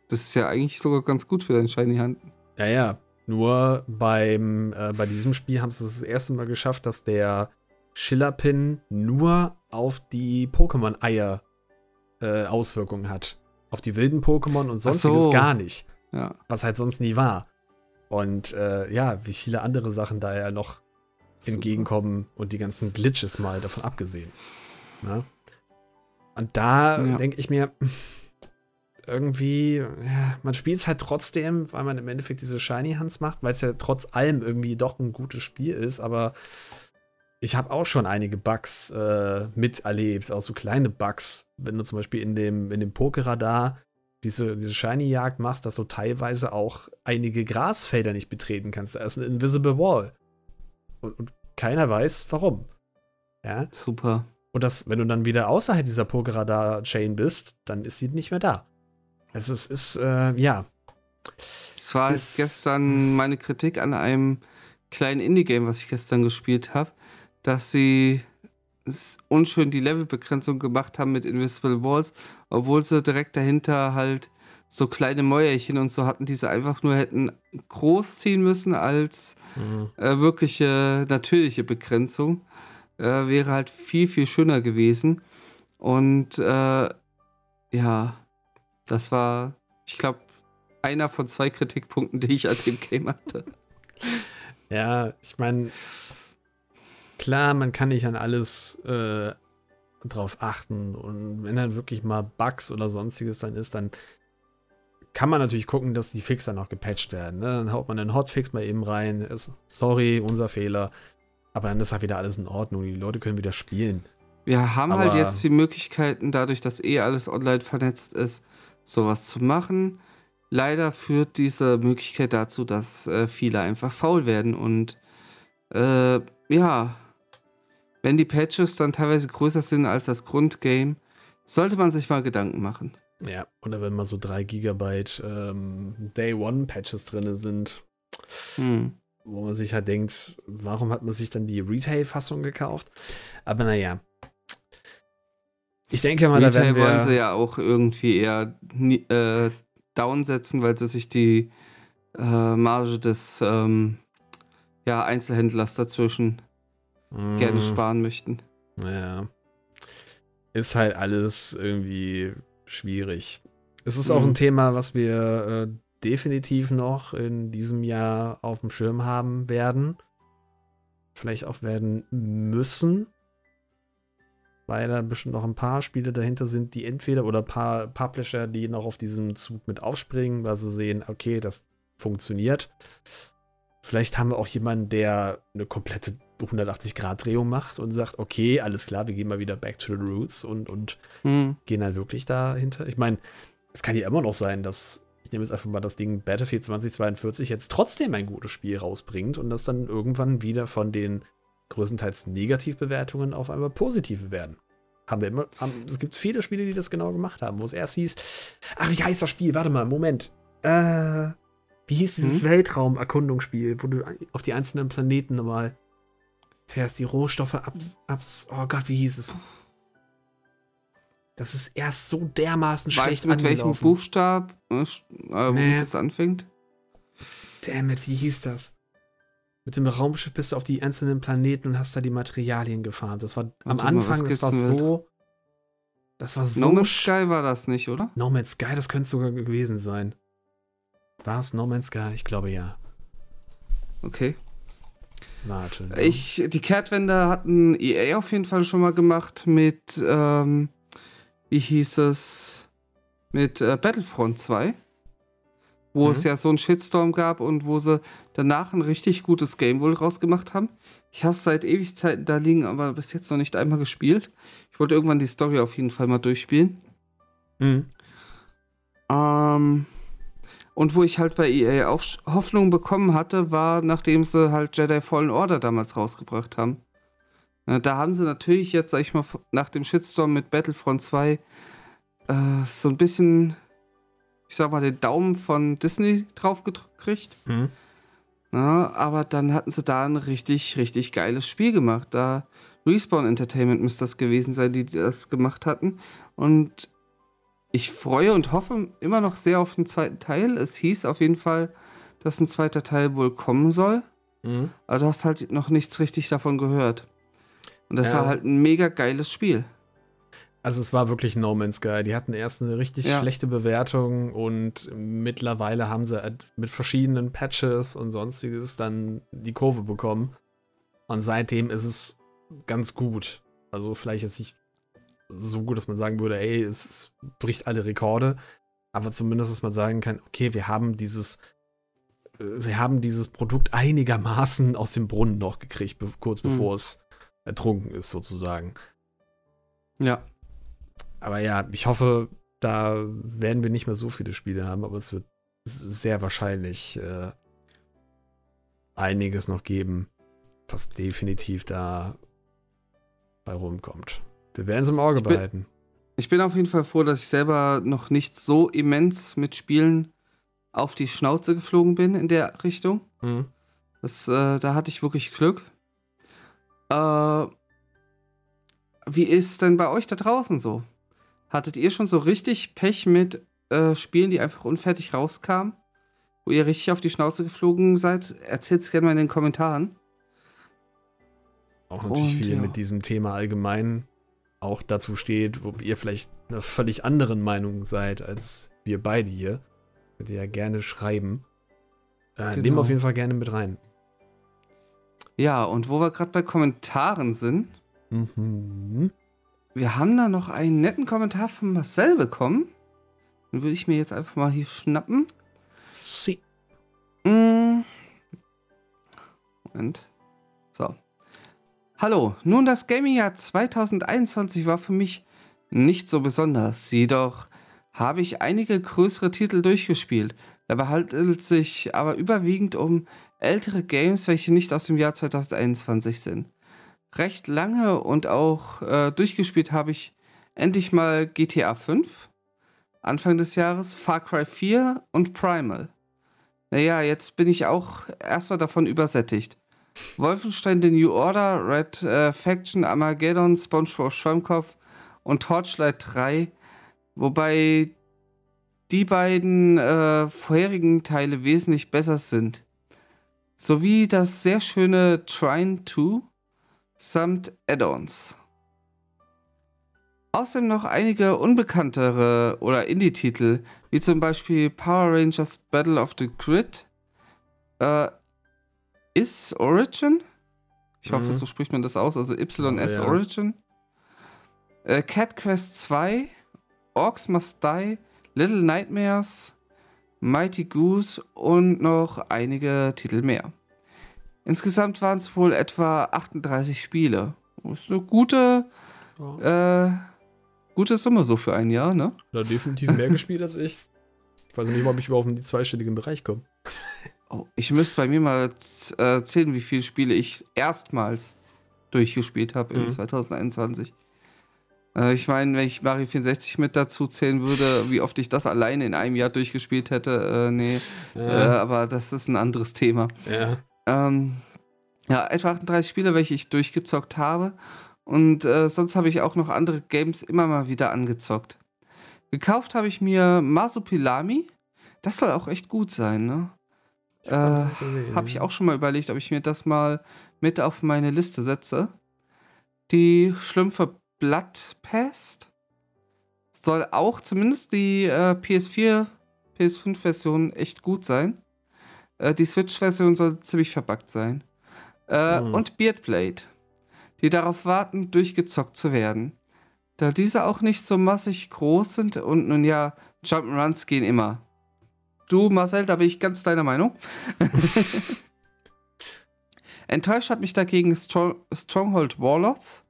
Speaker 3: Das ist ja eigentlich sogar ganz gut für deine Shiny Hand.
Speaker 2: Ja, ja. Nur beim, äh, bei diesem Spiel haben sie es das erste Mal geschafft, dass der Schillerpin nur auf die Pokémon-Eier äh, Auswirkungen hat. Auf die wilden Pokémon und sonstiges so. gar nicht. Ja. Was halt sonst nie war. Und äh, ja, wie viele andere Sachen da ja noch Super. entgegenkommen und die ganzen Glitches mal davon abgesehen. Ne? Und da ja. denke ich mir, irgendwie, ja, man spielt es halt trotzdem, weil man im Endeffekt diese Shiny Hands macht, weil es ja trotz allem irgendwie doch ein gutes Spiel ist, aber ich habe auch schon einige Bugs äh, miterlebt, auch so kleine Bugs. Wenn du zum Beispiel in dem, in dem Pokerradar diese, diese Shiny-Jagd machst, dass du teilweise auch einige Grasfelder nicht betreten kannst. Da ist eine Invisible Wall. Und, und keiner weiß, warum. Ja.
Speaker 3: Super.
Speaker 2: Und das, wenn du dann wieder außerhalb dieser Pokerradar-Chain bist, dann ist sie nicht mehr da. Also es ist, äh, ja.
Speaker 3: Es war ist, gestern meine Kritik an einem kleinen Indie-Game, was ich gestern gespielt habe, dass sie unschön die Levelbegrenzung gemacht haben mit Invisible Walls, obwohl sie direkt dahinter halt so kleine Mäuerchen und so hatten, die sie einfach nur hätten groß ziehen müssen als mhm. äh, wirkliche natürliche Begrenzung. Äh, wäre halt viel, viel schöner gewesen. Und äh, ja, das war, ich glaube, einer von zwei Kritikpunkten, die ich an dem Game hatte.
Speaker 2: Ja, ich meine, klar, man kann nicht an alles äh, drauf achten. Und wenn dann wirklich mal Bugs oder sonstiges dann ist, dann kann man natürlich gucken, dass die Fixer noch gepatcht werden. Ne? Dann haut man den Hotfix mal eben rein. Ist, sorry, unser Fehler. Aber dann ist halt wieder alles in Ordnung. Die Leute können wieder spielen.
Speaker 3: Wir haben halt Aber halt jetzt die Möglichkeiten, dadurch, dass eh alles online vernetzt ist, sowas zu machen. Leider führt diese Möglichkeit dazu, dass äh, viele einfach faul werden und äh, ja, wenn die Patches dann teilweise größer sind als das Grundgame, sollte man sich mal Gedanken machen.
Speaker 2: Ja, oder wenn mal so 3 Gigabyte ähm, Day One Patches drin sind, hm. wo man sich halt denkt, warum hat man sich dann die Retail-Fassung gekauft? Aber naja. Ich denke mal,
Speaker 3: Retail da werden wir wollen sie ja auch irgendwie eher äh, downsetzen, weil sie sich die äh, Marge des ähm, ja, Einzelhändlers dazwischen mm. gerne sparen möchten.
Speaker 2: Ja. Ist halt alles irgendwie schwierig. Es ist mhm. auch ein Thema, was wir äh, definitiv noch in diesem Jahr auf dem Schirm haben werden. Vielleicht auch werden müssen. Weil da bestimmt noch ein paar Spiele dahinter sind, die entweder oder ein paar Publisher, die noch auf diesem Zug mit aufspringen, weil sie sehen, okay, das funktioniert. Vielleicht haben wir auch jemanden, der eine komplette 180-Grad-Drehung macht und sagt, okay, alles klar, wir gehen mal wieder back to the roots und, und hm. gehen halt wirklich dahinter. Ich meine, es kann ja immer noch sein, dass, ich nehme jetzt einfach mal das Ding Battlefield 2042 jetzt trotzdem ein gutes Spiel rausbringt und das dann irgendwann wieder von den größtenteils Negativbewertungen auf einmal positive werden. Haben wir immer, haben, es gibt viele Spiele, die das genau gemacht haben, wo es erst hieß, ach, wie heißt das Spiel? Warte mal, Moment. Äh, wie hieß dieses hm? Weltraumerkundungsspiel, wo du auf die einzelnen Planeten nochmal fährst, die Rohstoffe ab, abs. Oh Gott, wie hieß es? Das ist erst so dermaßen weißt schlecht
Speaker 3: du, mit welchem Buchstab äh, nee. das anfängt?
Speaker 2: Damn it, wie hieß das? Mit dem Raumschiff bist du auf die einzelnen Planeten und hast da die Materialien gefahren. Das war am Warte Anfang, mal, das war so. Das war so.
Speaker 3: No Man's Sky war das nicht, oder?
Speaker 2: No Man's Sky, das könnte sogar gewesen sein. War es No Man's Sky? Ich glaube ja.
Speaker 3: Okay.
Speaker 2: Warte.
Speaker 3: Ne? Ich, die Kehrtwende hatten EA auf jeden Fall schon mal gemacht mit, ähm, wie hieß es, mit äh, Battlefront 2. Wo mhm. es ja so einen Shitstorm gab und wo sie danach ein richtig gutes Game wohl rausgemacht haben. Ich habe es seit Ewigkeiten da liegen, aber bis jetzt noch nicht einmal gespielt. Ich wollte irgendwann die Story auf jeden Fall mal durchspielen. Mhm. Ähm. Und wo ich halt bei EA auch Hoffnung bekommen hatte, war, nachdem sie halt Jedi Fallen Order damals rausgebracht haben. Da haben sie natürlich jetzt, sag ich mal, nach dem Shitstorm mit Battlefront 2 äh, so ein bisschen, ich sag mal, den Daumen von Disney drauf gekriegt. Mhm. Na, aber dann hatten sie da ein richtig, richtig geiles Spiel gemacht. Da Respawn Entertainment müsste das gewesen sein, die das gemacht hatten. Und ich freue und hoffe immer noch sehr auf den zweiten Teil. Es hieß auf jeden Fall, dass ein zweiter Teil wohl kommen soll. Mhm. Aber du hast halt noch nichts richtig davon gehört. Und das ja. war halt ein mega geiles Spiel.
Speaker 2: Also es war wirklich No Man's Sky. Die hatten erst eine richtig ja. schlechte Bewertung und mittlerweile haben sie halt mit verschiedenen Patches und sonstiges dann die Kurve bekommen. Und seitdem ist es ganz gut. Also vielleicht jetzt nicht so gut, dass man sagen würde, ey, es bricht alle Rekorde. Aber zumindest, dass man sagen kann, okay, wir haben dieses, äh, wir haben dieses Produkt einigermaßen aus dem Brunnen noch gekriegt, kurz mhm. bevor es ertrunken ist, sozusagen.
Speaker 3: Ja.
Speaker 2: Aber ja, ich hoffe, da werden wir nicht mehr so viele Spiele haben, aber es wird sehr wahrscheinlich äh, einiges noch geben, was definitiv da bei rumkommt. Wir werden es im Auge
Speaker 3: ich bin,
Speaker 2: behalten.
Speaker 3: Ich bin auf jeden Fall froh, dass ich selber noch nicht so immens mit Spielen auf die Schnauze geflogen bin in der Richtung. Mhm. Das, äh, da hatte ich wirklich Glück. Äh, wie ist denn bei euch da draußen so? Hattet ihr schon so richtig Pech mit äh, Spielen, die einfach unfertig rauskamen? Wo ihr richtig auf die Schnauze geflogen seid? Erzählt es gerne mal in den Kommentaren.
Speaker 2: Auch natürlich Und, viel ja. mit diesem Thema allgemein auch dazu steht, wo ihr vielleicht einer völlig anderen Meinung seid als wir beide hier. Könnt ihr ja gerne schreiben. Äh, genau. Nehmen auf jeden Fall gerne mit rein.
Speaker 3: Ja, und wo wir gerade bei Kommentaren sind, mhm. wir haben da noch einen netten Kommentar von Marcel bekommen. Den würde ich mir jetzt einfach mal hier schnappen. Sie. Mm. Moment. So. Hallo, nun das Gaming-Jahr 2021 war für mich nicht so besonders, jedoch habe ich einige größere Titel durchgespielt. Dabei handelt es sich aber überwiegend um ältere Games, welche nicht aus dem Jahr 2021 sind. Recht lange und auch äh, durchgespielt habe ich endlich mal GTA 5, Anfang des Jahres, Far Cry 4 und Primal. Naja, jetzt bin ich auch erstmal davon übersättigt. Wolfenstein The New Order, Red äh, Faction, Armageddon, SpongeBob Schwammkopf und Torchlight 3, wobei die beiden äh, vorherigen Teile wesentlich besser sind sowie das sehr schöne Trine 2 samt Add-ons. Außerdem noch einige unbekanntere oder Indie-Titel, wie zum Beispiel Power Rangers Battle of the Grid, äh, Is Origin, ich hoffe, mhm. so spricht man das aus, also YS oh, ja. Origin, äh, Cat Quest 2, Orcs Must Die, Little Nightmares, Mighty Goose und noch einige Titel mehr. Insgesamt waren es wohl etwa 38 Spiele. Das ist eine gute, ja. äh, gute Summe so für ein Jahr, ne?
Speaker 2: Ja, definitiv mehr gespielt als ich. Ich weiß nicht mal, ob ich überhaupt in den zweistelligen Bereich komme.
Speaker 3: Oh, ich müsste bei mir mal äh, zählen, wie viele Spiele ich erstmals durchgespielt habe mhm. in 2021. Äh, ich meine, wenn ich Mario 64 mit dazu zählen würde, wie oft ich das alleine in einem Jahr durchgespielt hätte, äh, nee. Ja. Äh, aber das ist ein anderes Thema.
Speaker 2: Ja.
Speaker 3: Ähm, ja, etwa 38 Spiele, welche ich durchgezockt habe. Und äh, sonst habe ich auch noch andere Games immer mal wieder angezockt. Gekauft habe ich mir Masupilami. Das soll auch echt gut sein, ne? Äh, habe ich auch schon mal überlegt, ob ich mir das mal mit auf meine Liste setze. Die Schlümpfe Bloodpest soll auch zumindest die äh, PS4, PS5-Version echt gut sein. Äh, die Switch-Version soll ziemlich verbuggt sein. Äh, mhm. Und Beardblade, die darauf warten, durchgezockt zu werden. Da diese auch nicht so massig groß sind und nun ja, Jump'n'Runs gehen immer. Du, Marcel, da bin ich ganz deiner Meinung. Enttäuscht hat mich dagegen Strong Stronghold Warlords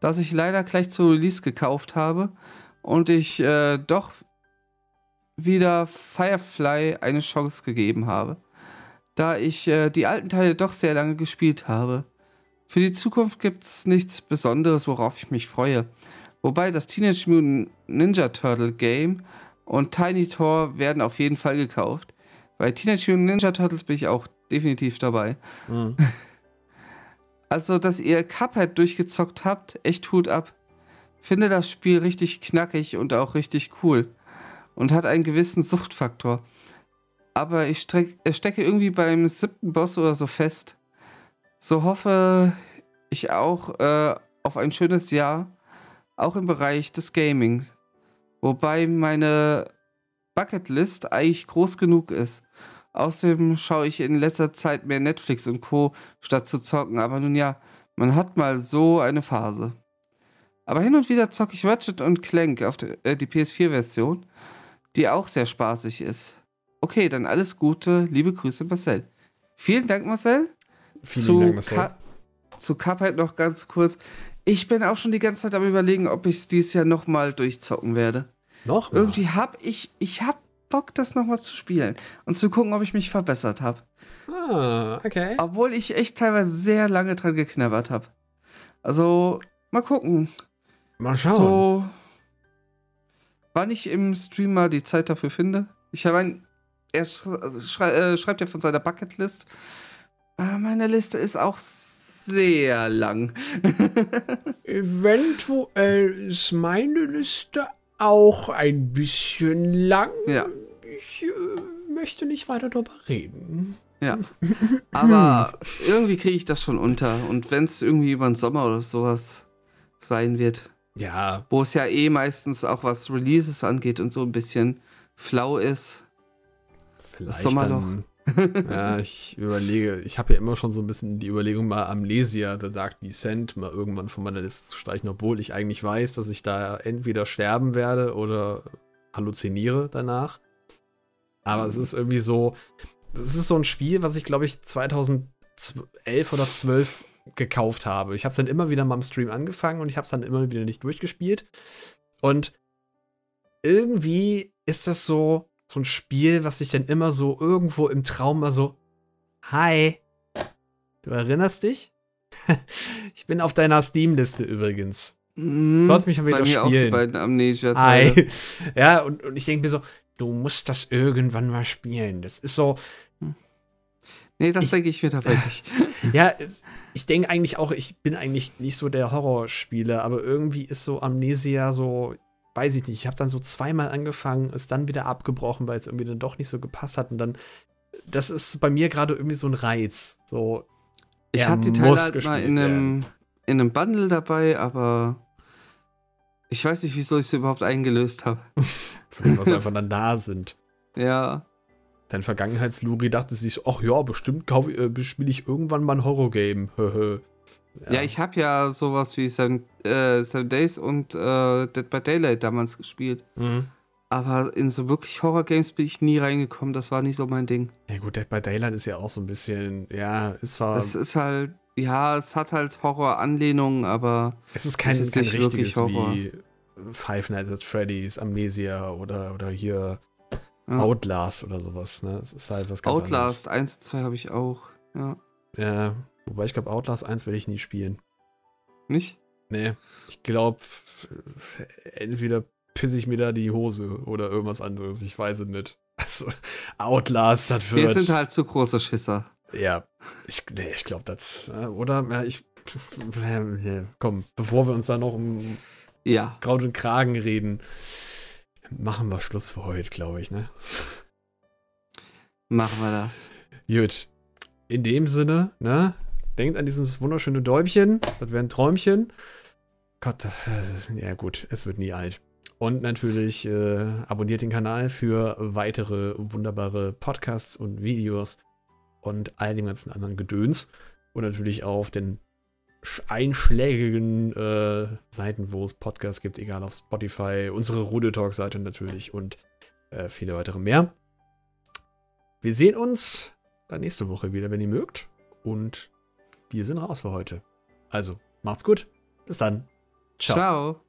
Speaker 3: das ich leider gleich zu Release gekauft habe und ich äh, doch wieder Firefly eine Chance gegeben habe, da ich äh, die alten Teile doch sehr lange gespielt habe. Für die Zukunft gibt es nichts Besonderes, worauf ich mich freue. Wobei das Teenage Mutant Ninja Turtle Game und Tiny Tor werden auf jeden Fall gekauft. Bei Teenage Mutant Ninja Turtles bin ich auch definitiv dabei. Mhm. Also, dass ihr Cuphead durchgezockt habt, echt Hut ab. Finde das Spiel richtig knackig und auch richtig cool. Und hat einen gewissen Suchtfaktor. Aber ich stecke irgendwie beim siebten Boss oder so fest. So hoffe ich auch äh, auf ein schönes Jahr, auch im Bereich des Gamings. Wobei meine Bucketlist eigentlich groß genug ist. Außerdem schaue ich in letzter Zeit mehr Netflix und Co. statt zu zocken. Aber nun ja, man hat mal so eine Phase. Aber hin und wieder zocke ich Ratchet und Clank auf die, äh, die PS4-Version, die auch sehr spaßig ist. Okay, dann alles Gute. Liebe Grüße, Marcel. Vielen Dank, Marcel.
Speaker 2: Vielen zu Dank, Marcel.
Speaker 3: Ka zu Cuphead noch ganz kurz. Ich bin auch schon die ganze Zeit am überlegen, ob ich es dieses Jahr nochmal durchzocken werde.
Speaker 2: Noch?
Speaker 3: Irgendwie hab ich, ich hab Bock, das nochmal zu spielen und zu gucken, ob ich mich verbessert habe.
Speaker 2: Ah, okay.
Speaker 3: Obwohl ich echt teilweise sehr lange dran geknabbert habe. Also, mal gucken.
Speaker 2: Mal schauen.
Speaker 3: So, wann ich im Stream mal die Zeit dafür finde. Ich habe ein, er schrei äh, schreibt ja von seiner Bucketlist. Äh, meine Liste ist auch sehr lang.
Speaker 2: Eventuell ist meine Liste auch ein bisschen lang.
Speaker 3: Ja.
Speaker 2: Ich äh, möchte nicht weiter darüber reden.
Speaker 3: Ja. Aber irgendwie kriege ich das schon unter. Und wenn es irgendwie über den Sommer oder sowas sein wird,
Speaker 2: Ja,
Speaker 3: wo es ja eh meistens auch was Releases angeht und so ein bisschen flau ist.
Speaker 2: vielleicht
Speaker 3: Sommerloch.
Speaker 2: dann. ja, ich überlege, ich habe ja immer schon so ein bisschen die Überlegung, mal Amnesia, The Dark Descent, mal irgendwann von meiner Liste zu streichen, obwohl ich eigentlich weiß, dass ich da entweder sterben werde oder halluziniere danach. Aber es ist irgendwie so, es ist so ein Spiel, was ich glaube ich 2011 oder 12 gekauft habe. Ich habe es dann immer wieder mal im Stream angefangen und ich habe es dann immer wieder nicht durchgespielt. Und irgendwie ist das so, so ein Spiel, was ich dann immer so irgendwo im Traum mal so, hi, du erinnerst dich? ich bin auf deiner Steam-Liste übrigens.
Speaker 3: Mhm.
Speaker 2: Sollst mich mal wieder
Speaker 3: Bei mir auch die
Speaker 2: spielen.
Speaker 3: beiden Amnesia-Teile.
Speaker 2: Hi. Ja, und, und ich denke mir so, du musst das irgendwann mal spielen. Das ist so,
Speaker 3: Nee, das denke ich mir dabei nicht.
Speaker 2: ja, ich denke eigentlich auch, ich bin eigentlich nicht so der Horrorspieler, aber irgendwie ist so Amnesia so, weiß ich nicht, ich habe dann so zweimal angefangen, ist dann wieder abgebrochen, weil es irgendwie dann doch nicht so gepasst hat und dann, das ist bei mir gerade irgendwie so ein Reiz. So,
Speaker 3: Ich hatte die Teile halt mal in einem, in einem Bundle dabei, aber ich weiß nicht, wieso ich sie überhaupt eingelöst habe.
Speaker 2: von was einfach dann da sind.
Speaker 3: Ja,
Speaker 2: Dein Vergangenheitsluri dachte sich, ach ja, bestimmt äh, spiele ich irgendwann mal ein Horror-Game. Höhö.
Speaker 3: ja. ich habe ja sowas wie Seven, äh, Seven Days und äh, Dead by Daylight damals gespielt.
Speaker 2: Mhm.
Speaker 3: Aber in so wirklich Horror-Games bin ich nie reingekommen. Das war nicht so mein Ding.
Speaker 2: Ja gut, Dead by Daylight ist ja auch so ein bisschen, ja, ist zwar,
Speaker 3: Das ist halt, ja, es hat halt Horror-Anlehnungen, aber
Speaker 2: es ist kein,
Speaker 3: ist
Speaker 2: kein
Speaker 3: nicht wirklich
Speaker 2: richtiges
Speaker 3: Horror.
Speaker 2: wie Five Nights at Freddy's, Amnesia oder, oder hier
Speaker 3: ja.
Speaker 2: Outlast oder sowas, ne? Es ist halt was ganz
Speaker 3: Outlast 1 und 2 habe ich auch. Ja.
Speaker 2: anderes. Ja, wobei ich glaube, Outlast 1 werde ich nie spielen.
Speaker 3: Nicht?
Speaker 2: Nee, ich glaube, entweder pisse ich mir da die Hose oder irgendwas anderes, ich weiß es nicht. Also, Outlast, das
Speaker 3: Wir
Speaker 2: wird...
Speaker 3: sind halt zu große Schisser.
Speaker 2: Ja, ich, nee, ich glaube das. äh, Oder? Ja, ich. Komm, bevor wir uns da noch um
Speaker 3: Ja.
Speaker 2: Kraut und Kragen reden, machen wir Schluss für heute, glaube ich, ne?
Speaker 3: Machen wir das.
Speaker 2: Gut. In dem Sinne, ne? Denkt an dieses wunderschöne Däumchen. Das wäre ein Träumchen. Gott, äh, ja gut, es wird nie alt. Und natürlich äh, abonniert den Kanal für weitere wunderbare Podcasts und Videos und all dem ganzen anderen Gedöns. Und natürlich auf den sch- einschlägigen äh, Seiten, wo es Podcasts gibt, egal auf Spotify, unsere Rude Talk-Seite natürlich und äh, viele weitere mehr. Wir sehen uns dann nächste Woche wieder, wenn ihr mögt. Und wir sind raus für heute. Also, macht's gut. Bis dann. Ciao.
Speaker 3: Ciao.